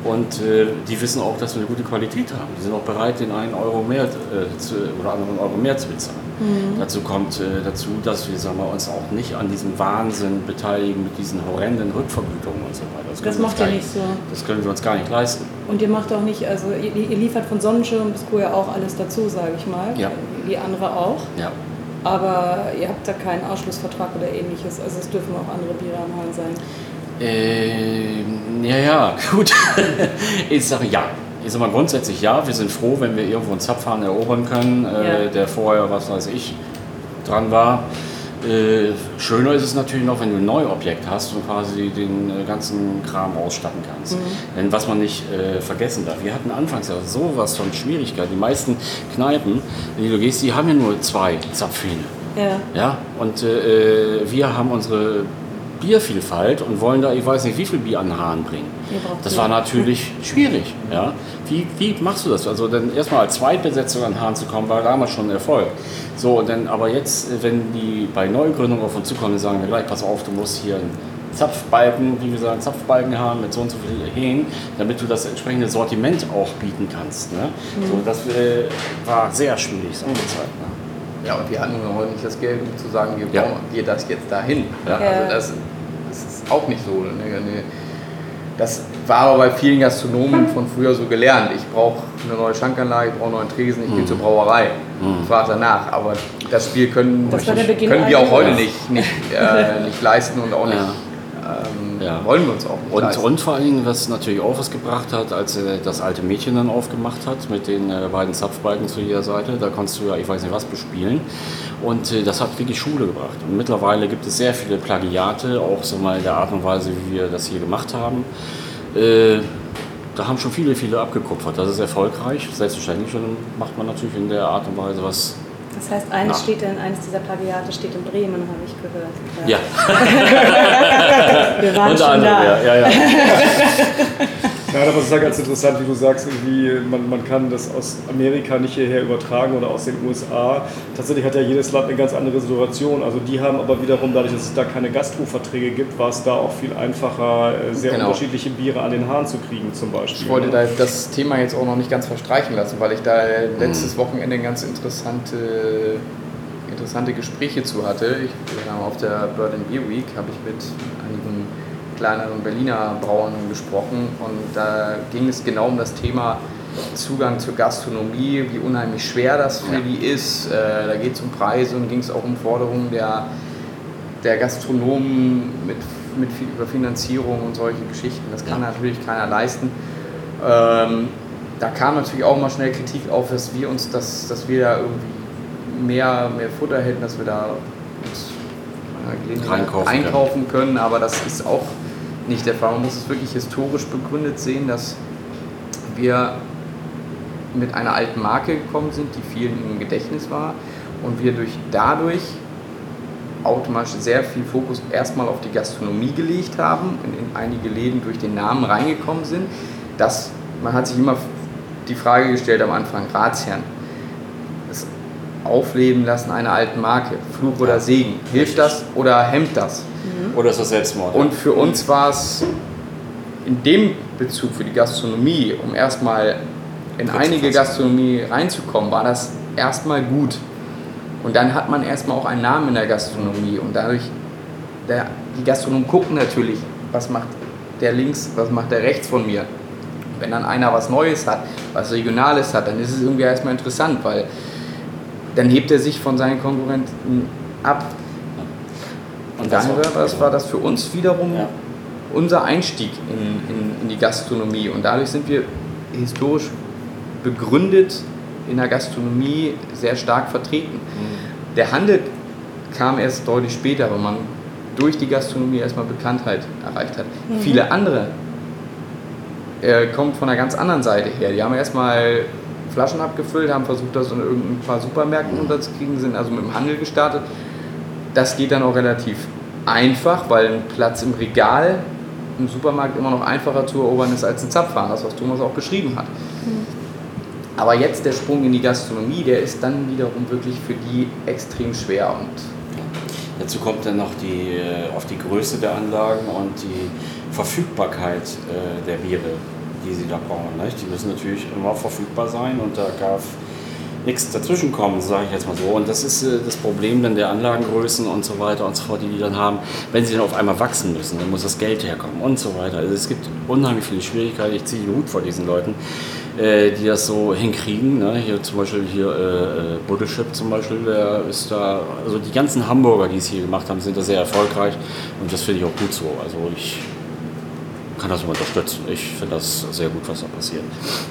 Und äh, die wissen auch, dass wir eine gute Qualität haben. Die sind auch bereit, den einen Euro mehr äh, zu, oder anderen Euro mehr zu bezahlen. Mhm. Dazu kommt äh, dazu, dass wir, sagen wir uns auch nicht an diesem Wahnsinn beteiligen mit diesen horrenden Rückvergütungen und so weiter. Das, das macht ihr nicht so. Das können wir uns gar nicht leisten. Und ihr macht auch nicht, also ihr, ihr liefert von Sonnenschirm bis Co. ja auch alles dazu, sage ich mal. Ja. Wie andere auch. Ja. Aber ihr habt da keinen Ausschlussvertrag oder ähnliches. Also es dürfen auch andere Biere am Hahn sein. Äh, ja, ja, *laughs* gut. ich sage ja. Ich sage mal grundsätzlich ja. Wir sind froh, wenn wir irgendwo einen Zapfhahn erobern können, äh, ja. der vorher, was weiß ich, dran war. Äh, schöner ist es natürlich noch, wenn du ein Neuobjekt hast und quasi den äh, ganzen Kram ausstatten kannst. Mhm. Denn was man nicht äh, vergessen darf, wir hatten anfangs ja sowas von Schwierigkeit. Die meisten Kneipen, in die du gehst, die haben ja nur zwei Zapfhähne. Ja. ja? Und äh, wir haben unsere Biervielfalt und wollen da, ich weiß nicht, wie viel Bier an den Hahn bringen. Das war natürlich schwierig. Ja? Wie, wie machst du das? Also dann erstmal als Zweitbesetzung an den Hahn zu kommen, war damals schon ein Erfolg. So, und dann, aber jetzt, wenn die bei Neugründung auf uns zukommen, sagen wir gleich, pass auf, du musst hier einen Zapfbalken, wie wir sagen, Zapfbalken haben mit so und so viel Hähnen, damit du das entsprechende Sortiment auch bieten kannst. Ne? Mhm. So, das äh, war sehr schwierig, so eine Zeit. Ne? Ja, und wir hatten heute nicht das Geld, um zu sagen, wir ja. bauen dir das jetzt dahin. Ja. Also das, auch nicht so. Ne? Das war aber bei vielen Gastronomen von früher so gelernt. Ich brauche eine neue Schankanlage, ich brauche einen neuen Tresen, ich mhm. gehe zur Brauerei. Mhm. Frage danach. Aber das Spiel können, das können wir auch heute nicht, nicht, *laughs* äh, nicht leisten und auch nicht. Ja ähm, ja. wollen wir uns auch nicht und, und, vor allen Dingen, was natürlich auch was gebracht hat, als er das alte Mädchen dann aufgemacht hat mit den äh, beiden Zapfbalken zu jeder Seite, da konntest du ja, ich weiß nicht was, bespielen. Und äh, das hat wirklich Schule gebracht. Und mittlerweile gibt es sehr viele Plagiate, auch so mal in der Art und Weise, wie wir das hier gemacht haben. Äh, da haben schon viele, viele abgekupfert. Das ist erfolgreich, selbstverständlich. Und dann macht man natürlich in der Art und Weise was das heißt, eines, steht in, eines dieser Plagiate steht in Bremen, habe ich gehört. Ja. *laughs* Wir waren Unter schon anderem, da. Ja, ja, ja. *laughs* Ja, aber es ist ja ganz interessant, wie du sagst, irgendwie, man, man kann das aus Amerika nicht hierher übertragen oder aus den USA. Tatsächlich hat ja jedes Land eine ganz andere Situation. Also die haben aber wiederum, dadurch, dass es da keine Gastroverträge gibt, war es da auch viel einfacher, äh, sehr genau. unterschiedliche Biere an den Haaren zu kriegen zum Beispiel. Ich wollte da das Thema jetzt auch noch nicht ganz verstreichen lassen, weil ich da letztes Wochenende ganz interessante interessante Gespräche zu hatte. Ich, auf der Bird and Beer Week habe ich mit einigen kleineren Berliner Brauern gesprochen und da ging es genau um das Thema Zugang zur Gastronomie, wie unheimlich schwer das für die ist. Äh, da geht es um Preise und ging es auch um Forderungen der, der Gastronomen mit, mit über Finanzierung und solche Geschichten. Das kann natürlich keiner leisten. Ähm, da kam natürlich auch mal schnell Kritik auf, dass wir uns das, dass wir da irgendwie mehr, mehr Futter hätten, dass wir da uns einkaufen, können. Aber das ist auch nicht der Fall. Man muss es wirklich historisch begründet sehen, dass wir mit einer alten Marke gekommen sind, die vielen im Gedächtnis war und wir durch dadurch automatisch sehr viel Fokus erstmal auf die Gastronomie gelegt haben und in einige Läden durch den Namen reingekommen sind. Das, man hat sich immer die Frage gestellt am Anfang, Ratsherrn, das Aufleben lassen einer alten Marke, Fluch oder Segen, hilft das oder hemmt das? Oder ist das Selbstmord? Und für uns war es in dem Bezug für die Gastronomie, um erstmal in einige Gastronomie reinzukommen, war das erstmal gut. Und dann hat man erstmal auch einen Namen in der Gastronomie und dadurch, der, die Gastronomen gucken natürlich, was macht der links, was macht der rechts von mir. Wenn dann einer was Neues hat, was Regionales hat, dann ist es irgendwie erstmal interessant, weil dann hebt er sich von seinen Konkurrenten ab. Und dann war das, war das für uns wiederum ja. unser Einstieg in, in, in die Gastronomie. Und dadurch sind wir historisch begründet in der Gastronomie sehr stark vertreten. Mhm. Der Handel kam erst deutlich später, weil man durch die Gastronomie erstmal Bekanntheit erreicht hat. Mhm. Viele andere äh, kommen von einer ganz anderen Seite her. Die haben erstmal Flaschen abgefüllt, haben versucht, das in irgendein paar Supermärkten mhm. unterzukriegen, sind also mit dem Handel gestartet das geht dann auch relativ einfach, weil ein Platz im Regal im Supermarkt immer noch einfacher zu erobern ist als ein Zapfhahn, das was Thomas auch geschrieben hat. Mhm. Aber jetzt der Sprung in die Gastronomie, der ist dann wiederum wirklich für die extrem schwer. Und Dazu kommt dann noch die, äh, auf die Größe der Anlagen und die Verfügbarkeit äh, der Biere, die sie da brauchen. Nicht? Die müssen natürlich immer verfügbar sein und da darf nichts dazwischen kommen, sage ich jetzt mal so. Und das ist äh, das Problem dann der Anlagengrößen und so weiter und so fort, die die dann haben. Wenn sie dann auf einmal wachsen müssen, dann muss das Geld herkommen und so weiter. Also es gibt unheimlich viele Schwierigkeiten. Ich ziehe den Hut vor diesen Leuten, äh, die das so hinkriegen. Ne? Hier zum Beispiel hier äh, Buddelship zum Beispiel, der ist da, also die ganzen Hamburger, die es hier gemacht haben, sind da sehr erfolgreich und das finde ich auch gut so. Also ich kann das unterstützen. Ich finde das sehr gut, was da passiert.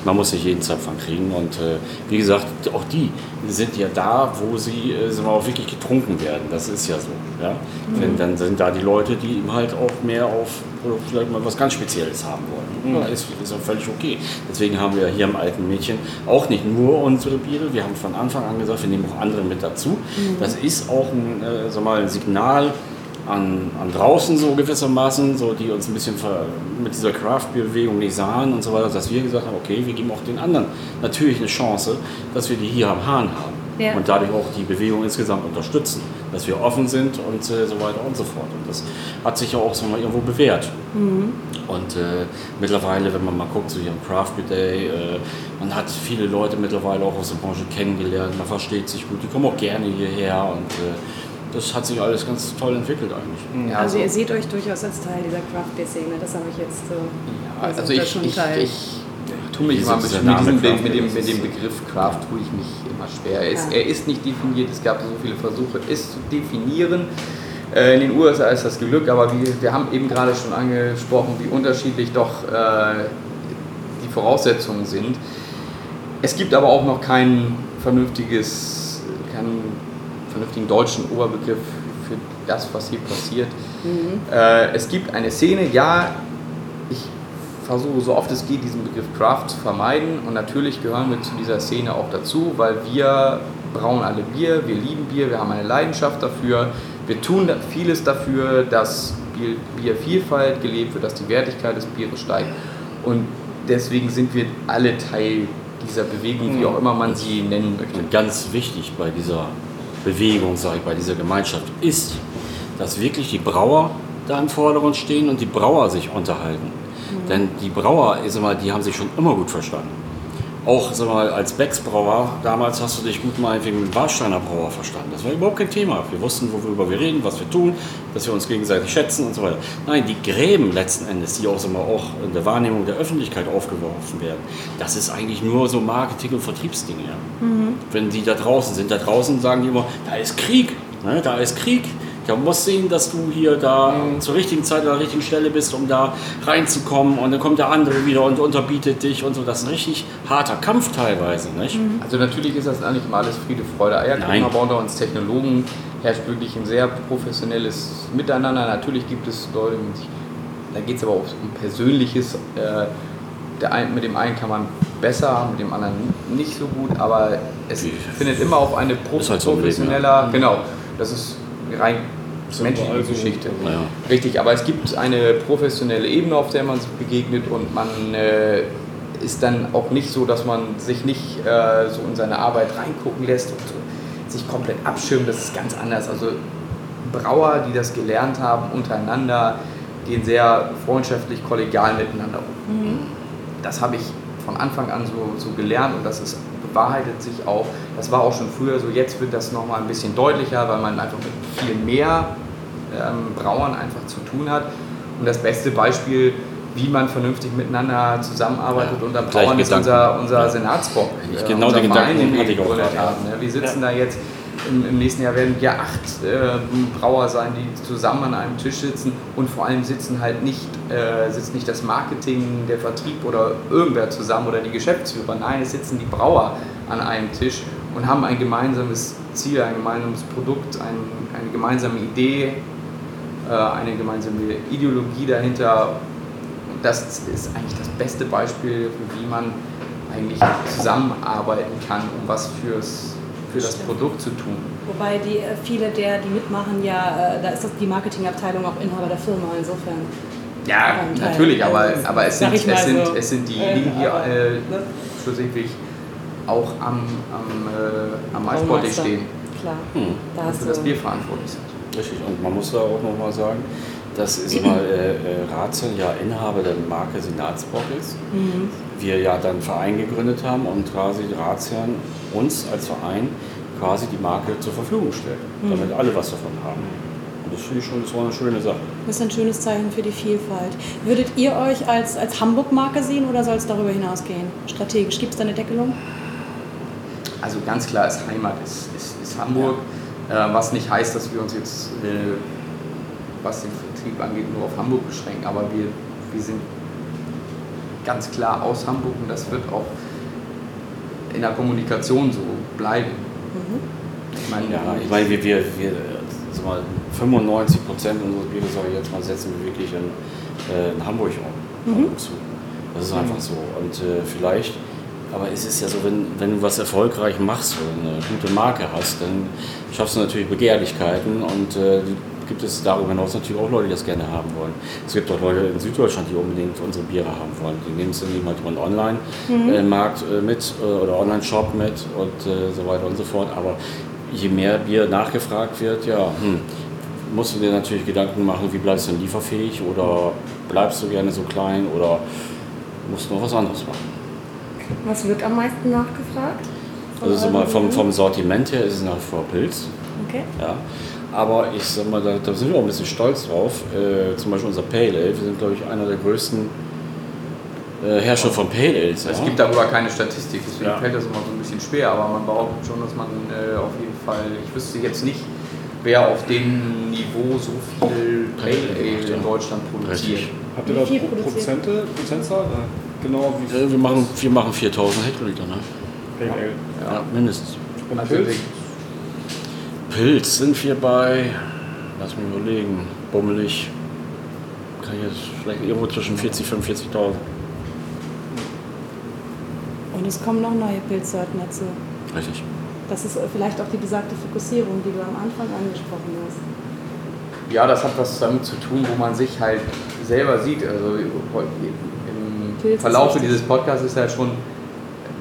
Man muss sich jeden von kriegen und äh, wie gesagt, auch die sind ja da, wo sie äh, sind auch wirklich getrunken werden. Das ist ja so. Ja? Mhm. Wenn, dann sind da die Leute, die eben halt auch mehr auf vielleicht mal was ganz Spezielles haben wollen. Mhm. Ja, ist, ist auch völlig okay. Deswegen haben wir hier im alten Mädchen auch nicht nur unsere Biere, wir haben von Anfang an gesagt, wir nehmen auch andere mit dazu. Mhm. Das ist auch ein, äh, mal, ein Signal, an, an draußen so gewissermaßen, so die uns ein bisschen mit dieser Craft-Bewegung nicht sahen und so weiter, dass wir gesagt haben, okay, wir geben auch den anderen natürlich eine Chance, dass wir die hier am Hahn haben. Ja. Und dadurch auch die Bewegung insgesamt unterstützen, dass wir offen sind und äh, so weiter und so fort. Und das hat sich ja auch so mal irgendwo bewährt. Mhm. Und äh, mittlerweile, wenn man mal guckt, so hier im Craft Day, äh, man hat viele Leute mittlerweile auch aus der Branche kennengelernt, man versteht sich gut, die kommen auch gerne hierher und äh, das hat sich alles ganz toll entwickelt eigentlich. Ja, also, also ihr seht euch durchaus als Teil dieser Craft Beer Szene, das habe ich jetzt so. Ja, also, ich, ich, ich, ich tue mich immer mit, diesem, mit, dem, mit dem Begriff Craft tue ich mich immer schwer. Er ist, ja. er ist nicht definiert, es gab so viele Versuche, es zu definieren. Äh, in den USA ist das Glück, aber wir, wir haben eben gerade schon angesprochen, wie unterschiedlich doch äh, die Voraussetzungen sind. Es gibt aber auch noch kein vernünftiges, kein vernünftigen deutschen Oberbegriff für das, was hier passiert. Mhm. Äh, es gibt eine Szene, ja, ich versuche so oft es geht, diesen Begriff Craft zu vermeiden und natürlich gehören wir zu dieser Szene auch dazu, weil wir brauen alle Bier, wir lieben Bier, wir haben eine Leidenschaft dafür, wir tun vieles dafür, dass Biervielfalt gelebt wird, dass die Wertigkeit des Bieres steigt und deswegen sind wir alle Teil dieser Bewegung, wie auch immer man sie nennen möchte. Ganz wichtig bei dieser Bewegung, sage ich, bei dieser Gemeinschaft ist, dass wirklich die Brauer da im Vordergrund stehen und die Brauer sich unterhalten. Mhm. Denn die Brauer, ich sag mal, die haben sich schon immer gut verstanden. Auch sag mal, als Becks-Brauer, damals hast du dich gut mal wegen dem Warsteiner Brauer verstanden. Das war überhaupt kein Thema. Wir wussten, worüber wir reden, was wir tun, dass wir uns gegenseitig schätzen und so weiter. Nein, die Gräben letzten Endes, die auch, sag mal, auch in der Wahrnehmung der Öffentlichkeit aufgeworfen werden, das ist eigentlich nur so Marketing- und Vertriebsdinge. Mhm. Wenn die da draußen sind, da draußen sagen die immer, da ist Krieg, ne, da ist Krieg, der muss sehen, dass du hier da mhm. zur richtigen Zeit an der richtigen Stelle bist, um da reinzukommen. Und dann kommt der andere wieder und unterbietet dich und so. Das ist ein richtig harter Kampf teilweise. Nicht? Mhm. Also natürlich ist das eigentlich immer alles Friede, Freude, Eierkuchen, aber unter uns Technologen herrscht wirklich ein sehr professionelles Miteinander. Natürlich gibt es Leute, da geht es aber auch um Persönliches. Äh, der ein, mit dem einen kann man besser, mit dem anderen nicht so gut, aber es Wie? findet immer auf eine Pro halt so professioneller, Leben, ja. genau, das ist rein menschliche also, Geschichte. Ja. Richtig, aber es gibt eine professionelle Ebene, auf der man sich begegnet und man äh, ist dann auch nicht so, dass man sich nicht äh, so in seine Arbeit reingucken lässt und so, sich komplett abschirmt. Das ist ganz anders. Also Brauer, die das gelernt haben, untereinander gehen sehr freundschaftlich, kollegial miteinander um. Mhm. Das habe ich von Anfang an so, so gelernt und das ist bewahrheitet sich auch. Das war auch schon früher so, jetzt wird das nochmal ein bisschen deutlicher, weil man einfach mit viel mehr ähm, Brauern einfach zu tun hat. Und das beste Beispiel, wie man vernünftig miteinander zusammenarbeitet ja, unter Brauern, ist unser, unser Senatsbock. Ich äh, genau den Gedanken hatte ich auch gerade. Haben, ne? Wir sitzen ja. da jetzt im, im, nächsten Jahr werden ja acht äh, Brauer sein, die zusammen an einem Tisch sitzen und vor allem sitzen halt nicht, äh, sitzt nicht das Marketing, der Vertrieb oder irgendwer zusammen oder die Geschäftsführer. Nein, es sitzen die Brauer an einem Tisch und haben ein gemeinsames Ziel, ein gemeinsames Produkt, ein, eine gemeinsame Idee, äh, eine gemeinsame Ideologie dahinter. Und das ist eigentlich das beste Beispiel, wie man eigentlich zusammenarbeiten kann, um was fürs für das Produkt zu tun. Wobei die, äh, viele der, die mitmachen, ja, äh, da ist das die Marketingabteilung auch Inhaber der Firma, insofern. Ja, natürlich, aber, also, aber es, sind, es, sind, es sind diejenigen, die äh, ne? schlussendlich auch am, am, äh, am Maisbottich stehen. Klar. Hm. Da und für das Bier verantwortlich sind. Richtig, und man muss da auch nochmal sagen, dass ist mal, äh, äh, Ratzel ja Inhaber der Marke Senatsbock ist. Mhm. Wir ja dann einen Verein gegründet haben und quasi Razian uns als Verein quasi die Marke zur Verfügung stellt, damit alle was davon haben. Und das finde ich schon das war eine schöne Sache. Das ist ein schönes Zeichen für die Vielfalt. Würdet ihr euch als, als Hamburg-Marke sehen oder soll es darüber hinausgehen? Strategisch, gibt es da eine Deckelung? Also ganz klar ist Heimat ist, ist, ist Hamburg, äh, was nicht heißt, dass wir uns jetzt, äh, was den Vertrieb angeht, nur auf Hamburg beschränken, aber wir, wir sind ganz klar aus Hamburg und das wird auch in der Kommunikation so bleiben. Ich meine, Ja, ich meine, wir, wir, wir sag mal, 95 Prozent unseres Bieres, sage ich jetzt mal, setzen wir wirklich in, äh, in Hamburg um, zu. Das ist einfach so. Und äh, vielleicht, aber es ist ja so, wenn, wenn du was erfolgreich machst oder eine gute Marke hast, dann schaffst du natürlich Begehrlichkeiten und äh, die gibt es darüber hinaus natürlich auch Leute, die das gerne haben wollen. Es gibt auch Leute in Süddeutschland, die unbedingt unsere Biere haben wollen. Die nehmen es dann eben halt über einen Online-Markt äh, mit äh, oder Online-Shop mit und äh, so weiter und so fort. Aber je mehr Bier nachgefragt wird, ja, hm, musst du dir natürlich Gedanken machen, wie bleibst du denn lieferfähig oder bleibst du gerne so klein oder musst du noch was anderes machen. Was wird am meisten nachgefragt? Also so mal vom, vom Sortiment her ist es nach wie vor Pilz. Okay. Ja. Aber ich sag mal, da, da sind wir auch ein bisschen stolz drauf. Äh, zum Beispiel unser Pale Ale. Wir sind, glaube ich, einer der größten äh, Hersteller von Pale Ales. Es ja. gibt darüber keine Statistik, deswegen Ja. fällt das immer so ein bisschen schwer, aber man behauptet schon, dass man äh, auf jeden Fall, ich wüsste jetzt nicht, wer auf dem Niveau so viel Pale Ale in Deutschland produziert. Richtig. Habt ihr da? Prozente, Prozentzahl? Genau wie Äh, wir, machen, wir machen 4000 Hektoliter, ne? Pale Ale. Ja, mindestens. Und Pilz? Pilz sind wir bei, lass mich überlegen, bummelig, kann ich jetzt vielleicht irgendwo zwischen 40 und 45.000. Und es kommen noch neue Pilzsorten dazu. Richtig. Das ist vielleicht auch die besagte Fokussierung, die du am Anfang angesprochen hast. Ja, das hat was damit zu tun, wo man sich halt selber sieht. Also im Pilz Verlauf dieses Podcasts ist ja schon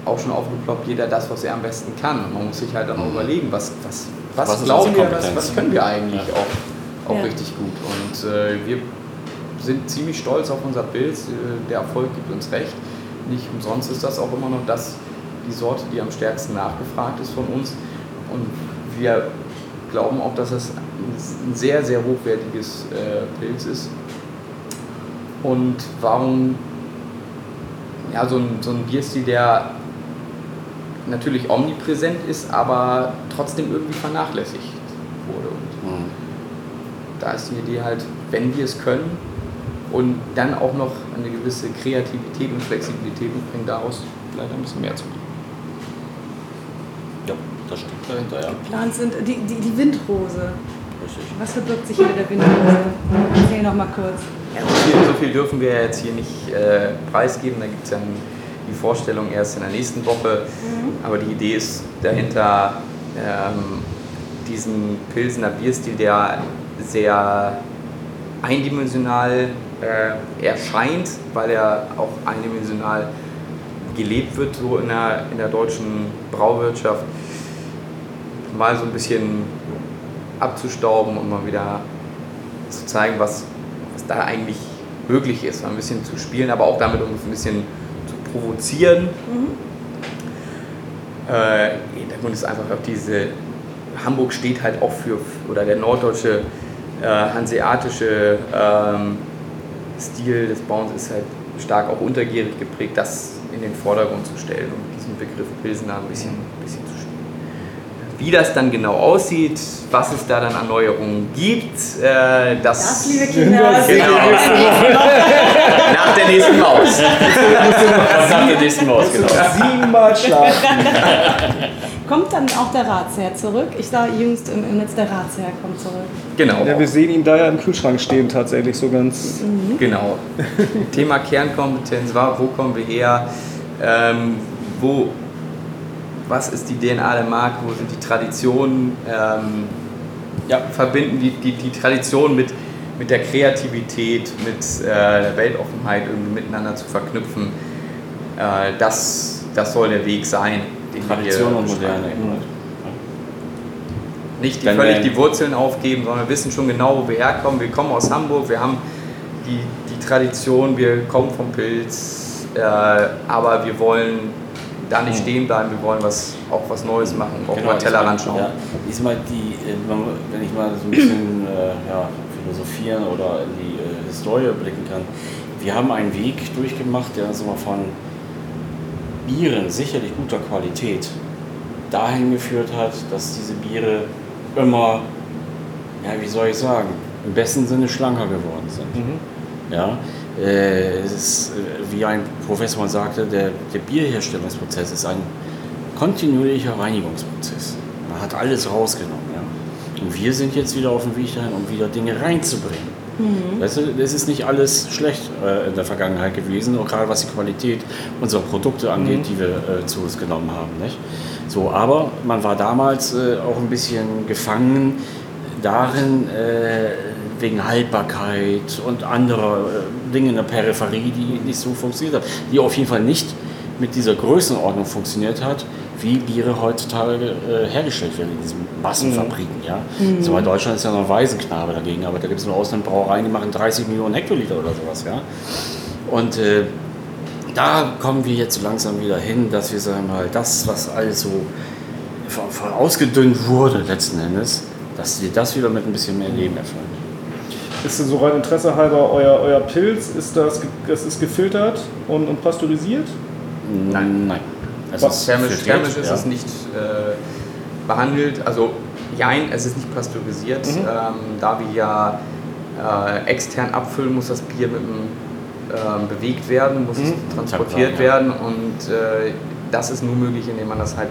auch schon aufgeploppt, jeder das, was er am besten kann. Und man muss sich halt dann auch überlegen, was, was, was, Was glauben wir, was, was können wir eigentlich Ja. auch, auch Ja. richtig gut. Und äh, wir sind ziemlich stolz auf unser Pilz. Äh, Der Erfolg gibt uns recht. Nicht umsonst ist das auch immer noch das, die Sorte, die am stärksten nachgefragt ist von uns. Und wir glauben auch, dass es ein sehr, sehr hochwertiges äh, Pilz ist. Und warum ja, so ein, so ein Bierstil, der natürlich omnipräsent ist, aber trotzdem irgendwie vernachlässigt wurde. Und Mhm. da ist die Idee halt, wenn wir es können und dann auch noch eine gewisse Kreativität und Flexibilität mitbringen, daraus vielleicht ein bisschen mehr zu machen. Ja, das stimmt dahinter, ja. Geplant sind die, die, die Windrose. Richtig. Was verbirgt sich hinter der Windrose? Erzähl noch mal kurz. Ja, so, viel, so viel dürfen wir jetzt hier nicht äh, preisgeben. Da gibt es dann die Vorstellung erst in der nächsten Woche. Aber die Idee ist dahinter, ähm, diesen Pilsener Bierstil, der sehr eindimensional äh, erscheint, weil er auch eindimensional gelebt wird, so in der, in der deutschen Brauwirtschaft, mal so ein bisschen abzustauben und mal wieder zu zeigen, was, was da eigentlich möglich ist, mal ein bisschen zu spielen, aber auch damit um ein bisschen provozieren. Äh, Hintergrund ist einfach auch diese, Hamburg steht halt auch für, oder der norddeutsche, äh, hanseatische ähm, Stil des Bauens ist halt stark auch untergierig geprägt, das in den Vordergrund zu stellen und mit diesem Begriff Pilsener ein bisschen, bisschen. Wie das dann genau aussieht, was es da dann an Neuerungen gibt, äh, das, Das, liebe Kinder, Genau. nach der nächsten Maus. nach der nächsten Maus, genau. Siebenmal schlafen. kommt dann auch der Ratsherr zurück. Ich sah jüngst im, im Netz, der Ratsherr kommt zurück. Genau. Ja, wir sehen ihn da ja im Kühlschrank stehen, tatsächlich so ganz. Genau. Thema Kernkompetenz war, wo kommen wir her? Ähm, wo, was ist die DNA der Marke? Wo sind die Traditionen? Ähm, ja, verbinden die, die, die Tradition mit, mit der Kreativität, mit äh, der Weltoffenheit irgendwie miteinander zu verknüpfen. Äh, das, das soll der Weg sein. Den wir Tradition hier und Moderne. nicht die, völlig die Wurzeln aufgeben, sondern wir wissen schon genau, wo wir herkommen. Wir kommen aus Hamburg, wir haben die, die Tradition, wir kommen vom Pilz, äh, aber wir wollen da nicht stehen bleiben, wir wollen was, auch was Neues machen, auch mal Tellerrand schauen. Ja, diesmal die, äh, wenn ich mal so ein bisschen äh, ja, philosophieren oder in die äh, Historie blicken kann. Wir haben einen Weg durchgemacht, der uns immer von Bieren sicherlich guter Qualität dahin geführt hat, dass diese Biere immer, ja, wie soll ich sagen, im besten Sinne schlanker geworden sind. Ja, äh, es ist, äh, wie ein Professor mal sagte, der, der Bierherstellungsprozess ist ein kontinuierlicher Reinigungsprozess. Man hat alles rausgenommen. Ja? Und wir sind jetzt wieder auf dem Weg dahin, um wieder Dinge reinzubringen. Weißt du, es ist nicht alles schlecht äh, in der Vergangenheit gewesen, auch gerade was die Qualität unserer Produkte angeht, die wir äh, zu uns genommen haben. Nicht? So, aber man war damals äh, auch ein bisschen gefangen darin, äh, wegen Haltbarkeit und anderer äh, Dinge in der Peripherie, die nicht so funktioniert haben, die auf jeden Fall nicht mit dieser Größenordnung funktioniert hat, wie Biere heutzutage äh, hergestellt werden in diesen Massenfabriken. Ja? So, bei Deutschland ist ja noch ein Waisenknabe dagegen, aber da gibt es nur Auslandbrauereien, die machen 30 Millionen Hektoliter oder sowas. Ja? Und äh, da kommen wir jetzt so langsam wieder hin, dass wir sagen mal, das, was alles so von, von ausgedünnt wurde letzten Endes, dass wir das wieder mit ein bisschen mehr Leben erfüllen. Ist so rein Interesse halber euer, euer Pilz, ist das, das ist gefiltert und, und pasteurisiert? Nein. Nein. Ist Thermisch, thermisch ist ja. es nicht äh, behandelt, also jein, es ist nicht pasteurisiert. Mhm. Ähm, da wir ja äh, extern abfüllen, muss das Bier mit dem, ähm, bewegt werden, muss es transportiert ja. werden und äh, das ist nur möglich, indem man das halt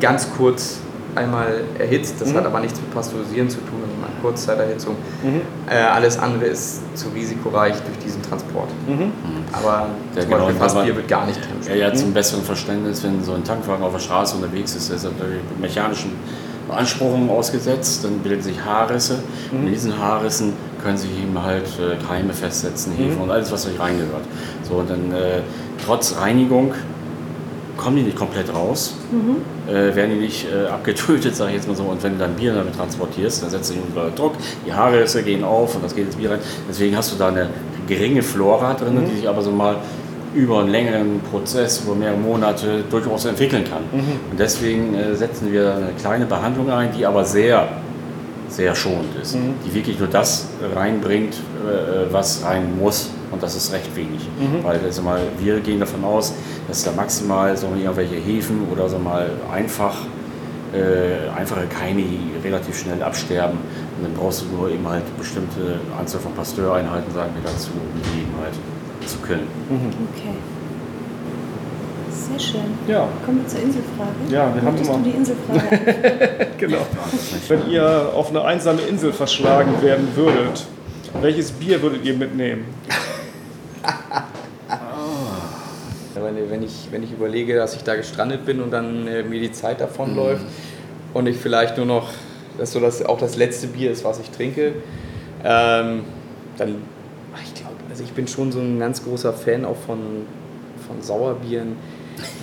ganz kurz einmal erhitzt. Das hat aber nichts mit Pasteurisieren zu tun, sondern Kurzzeiterhitzung. Äh, alles andere ist zu risikoreich durch diesen Transport. Aber Ja, zum genau, Beispiel Fassbier wird gar nicht thermisch. Ja, ja, zum besseren Verständnis, wenn so ein Tankwagen auf der Straße unterwegs ist, ist er natürlich mechanischen Beanspruchungen ausgesetzt, dann bilden sich Haarrisse. Und in diesen Haarrissen können sich eben halt äh, Keime festsetzen, Hefe und alles, was euch reingehört. So, und dann äh, trotz Reinigung kommen die nicht komplett raus, äh, werden die nicht äh, abgetötet, sage ich jetzt mal so. Und wenn du dann Bier damit transportierst, dann setzt sich unter Druck, die Haarrisse gehen auf und das geht ins Bier rein. Deswegen hast du da eine geringe Flora drin, die sich aber so mal über einen längeren Prozess, über mehrere Monate durchaus entwickeln kann. Und deswegen äh, setzen wir eine kleine Behandlung ein, die aber sehr, sehr schonend ist. Die wirklich nur das reinbringt, äh, was rein muss. Und das ist recht wenig. Weil also mal, wir gehen davon aus, dass da maximal so irgendwelche Hefen oder so mal einfach äh, einfache Keime, die relativ schnell absterben. Und dann brauchst du nur eben halt bestimmte Anzahl von Pasteureinheiten, sagen wir dazu, um die eben halt zu killen. Okay. Sehr schön. Ja. Kommen wir zur Inselfrage. Ja, wir haben Möchtest immer- du die Inselfrage? *laughs* Genau. Wenn ihr auf eine einsame Insel verschlagen werden würdet, welches Bier würdet ihr mitnehmen? *laughs* Wenn, wenn, ich, wenn ich überlege, dass ich da gestrandet bin und dann äh, mir die Zeit davonläuft und ich vielleicht nur noch, dass so das auch das letzte Bier ist, was ich trinke, ähm, dann, ich glaube, also ich bin schon so ein ganz großer Fan auch von, von Sauerbieren.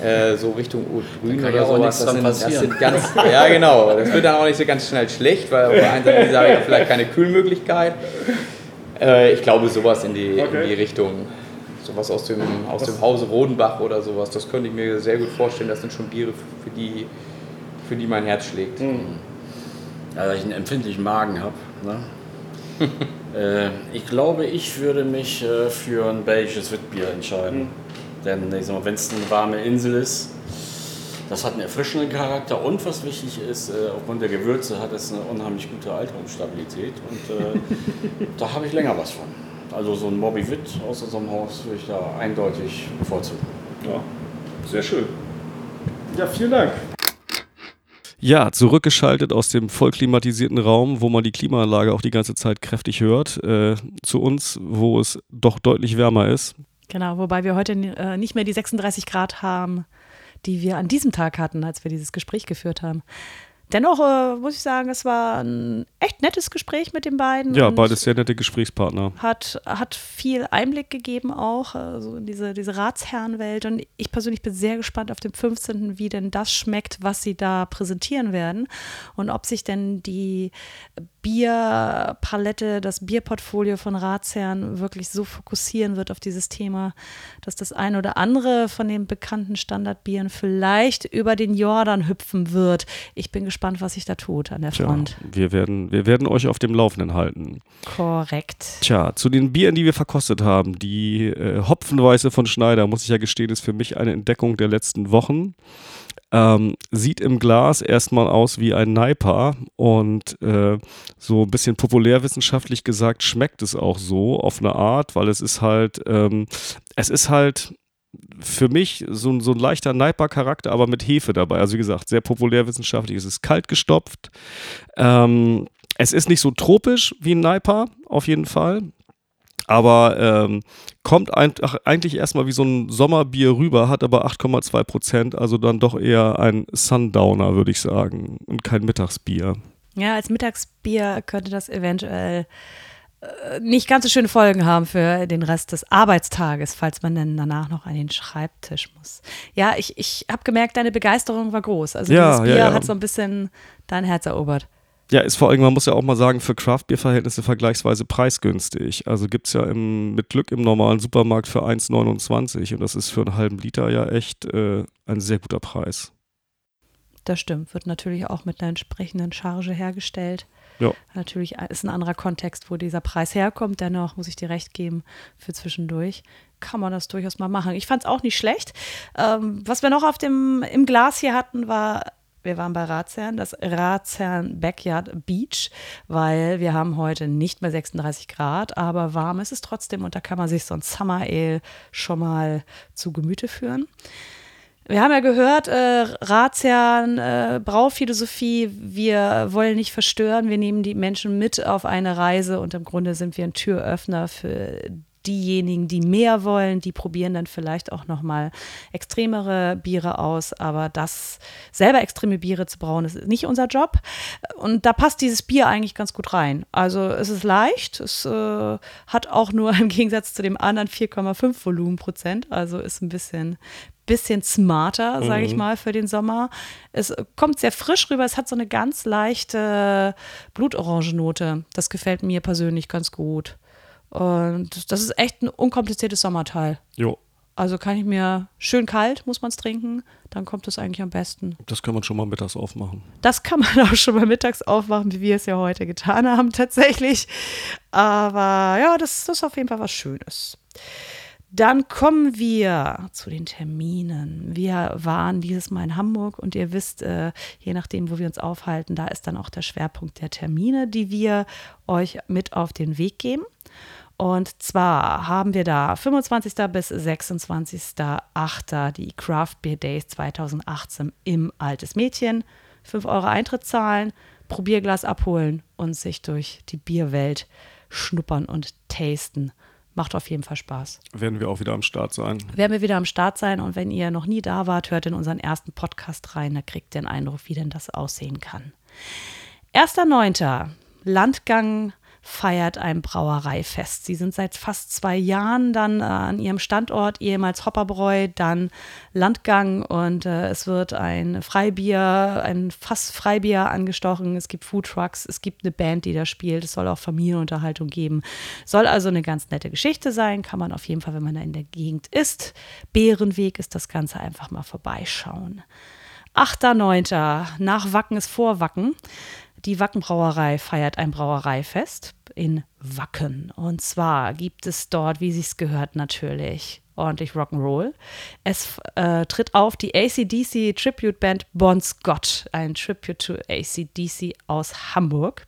Äh, so Richtung Grün kann oder ja auch sowas. nichts Das sind, das passieren. sind ganz, ja genau, das wird dann auch nicht so ganz schnell schlecht, weil auf der einen Seite habe ich ja vielleicht keine Kühlmöglichkeit. Äh, ich glaube sowas in die, Okay. in die Richtung. Sowas aus dem, aus dem Hause Rodenbach oder sowas, das könnte ich mir sehr gut vorstellen. Das sind schon Biere, für die, für die mein Herz schlägt. Ja, da ich einen empfindlichen Magen habe. Ne? *laughs* äh, ich glaube, ich würde mich äh, für ein belgisches Witbier entscheiden. Denn wenn es eine warme Insel ist, das hat einen erfrischenden Charakter und was wichtig ist, äh, aufgrund der Gewürze hat es eine unheimlich gute Alterungsstabilität und äh, *laughs* da habe ich länger was von. Also so ein Moby Witt aus unserem Haus würde ich da eindeutig bevorzugen. Ja, sehr schön. Ja, vielen Dank. Ja, zurückgeschaltet aus dem voll klimatisierten Raum, wo man die Klimaanlage auch die ganze Zeit kräftig hört, äh, zu uns, wo es doch deutlich wärmer ist. Genau, wobei wir heute äh, nicht mehr die 36 Grad haben, die wir an diesem Tag hatten, als wir dieses Gespräch geführt haben. dennoch äh, muss ich sagen, es war ein echt nettes Gespräch mit den beiden. Ja, beides sehr nette Gesprächspartner. Hat, hat viel Einblick gegeben auch, äh, so in diese, diese Ratsherrenwelt. Und ich persönlich bin sehr gespannt auf den 15., wie denn das schmeckt, was sie da präsentieren werden. Und ob sich denn die Bierpalette, das Bierportfolio von Ratsherren wirklich so fokussieren wird auf dieses Thema, dass das eine oder andere von den bekannten Standardbieren vielleicht über den Jordan hüpfen wird. Ich bin gespannt, was sich da tut an der Tja, Front. wir werden, wir werden euch auf dem Laufenden halten. Korrekt. Tja, zu den Bieren, die wir verkostet haben, die äh, Hopfenweiße von Schneider, muss ich ja gestehen, ist für mich eine Entdeckung der letzten Wochen. Ähm, sieht im Glas erstmal aus wie ein Naipa und äh, so ein bisschen populärwissenschaftlich gesagt schmeckt es auch so auf eine Art, weil es ist halt, ähm, es ist halt für mich so, ein- so ein leichter Naipa-Charakter, aber mit Hefe dabei. Also wie gesagt, sehr populärwissenschaftlich. Es ist kalt gestopft. Ähm, es ist nicht so tropisch wie ein Naipa, auf jeden Fall. Aber ähm, kommt ein, ach, eigentlich erstmal wie so ein Sommerbier rüber, hat aber 8,2 Prozent, also dann doch eher ein Sundowner, würde ich sagen, und kein Mittagsbier. Ja, als Mittagsbier könnte das eventuell äh, nicht ganz so schöne Folgen haben für den Rest des Arbeitstages, falls man dann danach noch an den Schreibtisch muss. Ja, ich, ich habe gemerkt, deine Begeisterung war groß. Also Ja, dieses Bier ja, ja. hat so ein bisschen dein Herz erobert. Ja, ist vor allem, man muss ja auch mal sagen, für Craft-Bier-Verhältnisse vergleichsweise preisgünstig. Also gibt es ja im, mit Glück im normalen Supermarkt für 1,29 und das ist für einen halben Liter ja echt äh, ein sehr guter Preis. Das stimmt, wird natürlich auch mit einer entsprechenden Charge hergestellt. Ja. Natürlich ist ein anderer Kontext, wo dieser Preis herkommt. Dennoch muss ich dir recht geben, für zwischendurch kann man das durchaus mal machen. Ich fand es auch nicht schlecht. Ähm, was wir noch auf dem, im Glas hier hatten, war, wir waren bei Ratsherrn, das Ratsherrn Backyard Beach, weil wir haben heute nicht mehr 36 Grad, aber warm ist es trotzdem und da kann man sich so ein Summer Ale schon mal zu Gemüte führen. Wir haben ja gehört, äh, Ratsherren, äh, Brauphilosophie, wir wollen nicht verstören, wir nehmen die Menschen mit auf eine Reise und im Grunde sind wir ein Türöffner für diejenigen, die mehr wollen, die probieren dann vielleicht auch noch mal extremere Biere aus, aber das selber extreme Biere zu brauen, ist nicht unser Job und da passt dieses Bier eigentlich ganz gut rein. Also es ist leicht, es äh, hat auch nur *laughs* im Gegensatz zu dem anderen 4,5 Volumenprozent, also ist ein bisschen bisschen smarter, sage ich mal, für den Sommer. Es kommt sehr frisch rüber. Es hat so eine ganz leichte Blutorangennote. Das gefällt mir persönlich ganz gut. Und das ist echt ein unkompliziertes Sommerteil. Jo, Also kann ich mir schön kalt, muss man es trinken, dann kommt es eigentlich am besten. das kann man schon mal mittags aufmachen. Das kann man *laughs* auch schon mal mittags aufmachen, wie wir es ja heute getan haben, tatsächlich. Aber ja, das, das ist auf jeden Fall was Schönes. Dann kommen wir zu den Terminen. Wir waren dieses Mal in Hamburg und ihr wisst, äh, je nachdem, wo wir uns aufhalten, da ist dann auch der Schwerpunkt der Termine, die wir euch mit auf den Weg geben. Und zwar haben wir da 25. bis 26.08. die Craft Beer Days 2018 im Altes Mädchen. 5 Euro Eintritt zahlen, Probierglas abholen und sich durch die Bierwelt schnuppern und tasten. Macht auf jeden Fall Spaß. Werden wir auch wieder am Start sein. Werden wir wieder am Start sein und wenn ihr noch nie da wart, hört in unseren ersten Podcast rein, da kriegt ihr einen Eindruck, wie denn das aussehen kann. 1.9. Landgang feiert ein Brauereifest. Sie sind seit fast zwei Jahren dann äh, an ihrem Standort, ehemals Hopperbräu, dann Landgang und äh, es wird ein Freibier, ein Fass Freibier angestochen. Es gibt Foodtrucks, es gibt eine Band, die da spielt. Es soll auch Familienunterhaltung geben. Soll also eine ganz nette Geschichte sein. Kann man auf jeden Fall, wenn man da in der Gegend ist. Bärenweg ist das Ganze einfach mal vorbeischauen. 8.9. Nach Wacken ist vor Wacken. Die Wackenbrauerei feiert ein Brauereifest in Wacken. Und zwar gibt es dort, wie sich's gehört, natürlich ordentlich Rock'n'Roll. Es äh, tritt auf die ACDC Tribute Band Bon Scott, ein Tribute to ACDC aus Hamburg.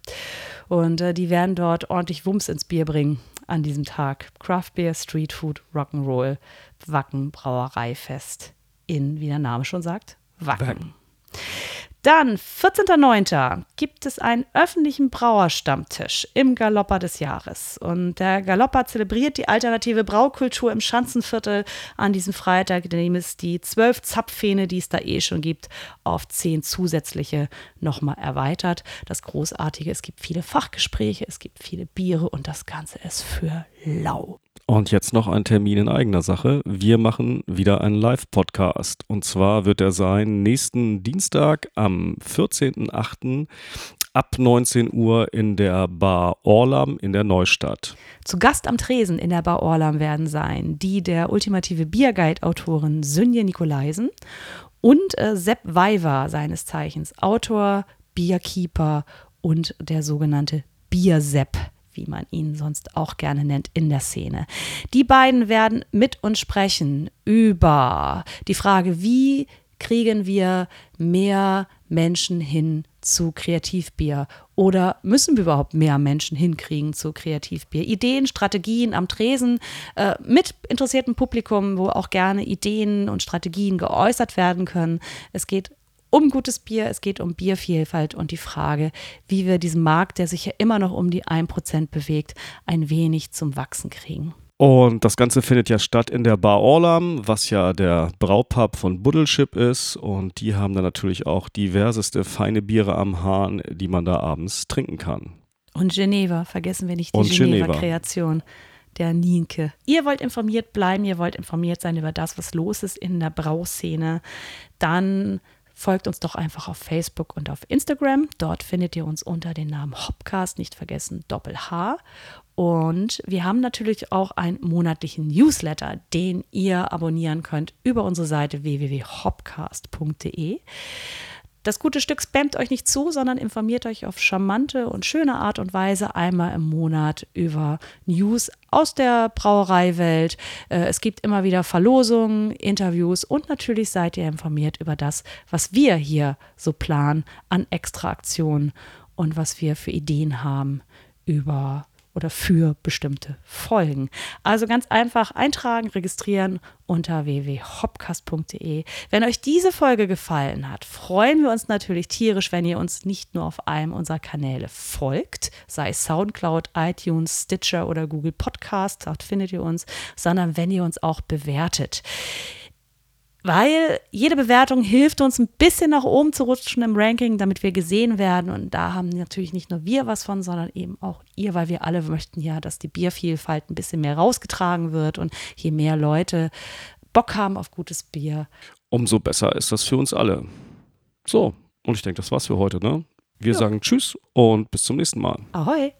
Und äh, die werden dort ordentlich Wumms ins Bier bringen an diesem Tag. Craft Beer, Street Food, Rock'n'Roll, Wacken Brauereifest in, wie der Name schon sagt, Wacken. Wacken. Dann, 14.09. gibt es einen öffentlichen Brauerstammtisch im Galoppa des Jahres. Und der Galoppa zelebriert die alternative Braukultur im Schanzenviertel an diesem Freitag, indem es die zwölf Zapfhähne, die es da eh schon gibt, auf zehn zusätzliche nochmal erweitert. Das Großartige, es gibt viele Fachgespräche, es gibt viele Biere und das Ganze ist für lau. Und jetzt noch ein Termin in eigener Sache. Wir machen wieder einen Live-Podcast. Und zwar wird er sein nächsten Dienstag am 14.08. ab 19 Uhr in der Bar Orlam in der Neustadt. Zu Gast am Tresen in der Bar Orlam werden sein die der ultimative Bierguide-Autorin Sünje Nikolaisen und äh, Sepp Weiver, seines Zeichens Autor, Bierkeeper und der sogenannte Biersepp wie man ihn sonst auch gerne nennt, in der Szene. Die beiden werden mit uns sprechen über die Frage, wie kriegen wir mehr Menschen hin zu Kreativbier? Oder müssen wir überhaupt mehr Menschen hinkriegen zu Kreativbier? Ideen, Strategien am Tresen äh, mit interessiertem Publikum, wo auch gerne Ideen und Strategien geäußert werden können. Es geht um gutes Bier, es geht um Biervielfalt und die Frage, wie wir diesen Markt, der sich ja immer noch um die 1% bewegt, ein wenig zum Wachsen kriegen. Und das Ganze findet ja statt in der Bar Orlam, was ja der Braupub von Buddelship ist. Und die haben dann natürlich auch diverseste feine Biere am Hahn, die man da abends trinken kann. Und Geneva, vergessen wir nicht die Geneva-Kreation. Der Nienke. Ihr wollt informiert bleiben, ihr wollt informiert sein über das, was los ist in der Brauszene. Dann folgt uns doch einfach auf Facebook und auf Instagram. Dort findet ihr uns unter dem Namen Hopcast, nicht vergessen Doppel H. Und wir haben natürlich auch einen monatlichen Newsletter, den ihr abonnieren könnt über unsere Seite www.hopcast.de. Das gute Stück spamt euch nicht zu, sondern informiert euch auf charmante und schöne Art und Weise einmal im Monat über News aus der Brauereiwelt. Äh, es gibt immer wieder Verlosungen, Interviews und natürlich seid ihr informiert über das, was wir hier so planen an Extraaktionen und was wir für Ideen haben über oder für bestimmte Folgen. Also ganz einfach eintragen, registrieren unter www.hopcast.de. Wenn euch diese Folge gefallen hat, freuen wir uns natürlich tierisch, wenn ihr uns nicht nur auf einem unserer Kanäle folgt, sei es Soundcloud, iTunes, Stitcher oder Google Podcast, dort findet ihr uns, sondern wenn ihr uns auch bewertet weil jede Bewertung hilft uns ein bisschen nach oben zu rutschen im Ranking, damit wir gesehen werden. Und da haben natürlich nicht nur wir was von, sondern eben auch ihr, weil wir alle möchten ja, dass die Biervielfalt ein bisschen mehr rausgetragen wird und je mehr Leute Bock haben auf gutes Bier. Umso besser ist das für uns alle. So, und ich denke, das war's für heute, ne? Wir ja. sagen Tschüss und bis zum nächsten Mal. Ahoi.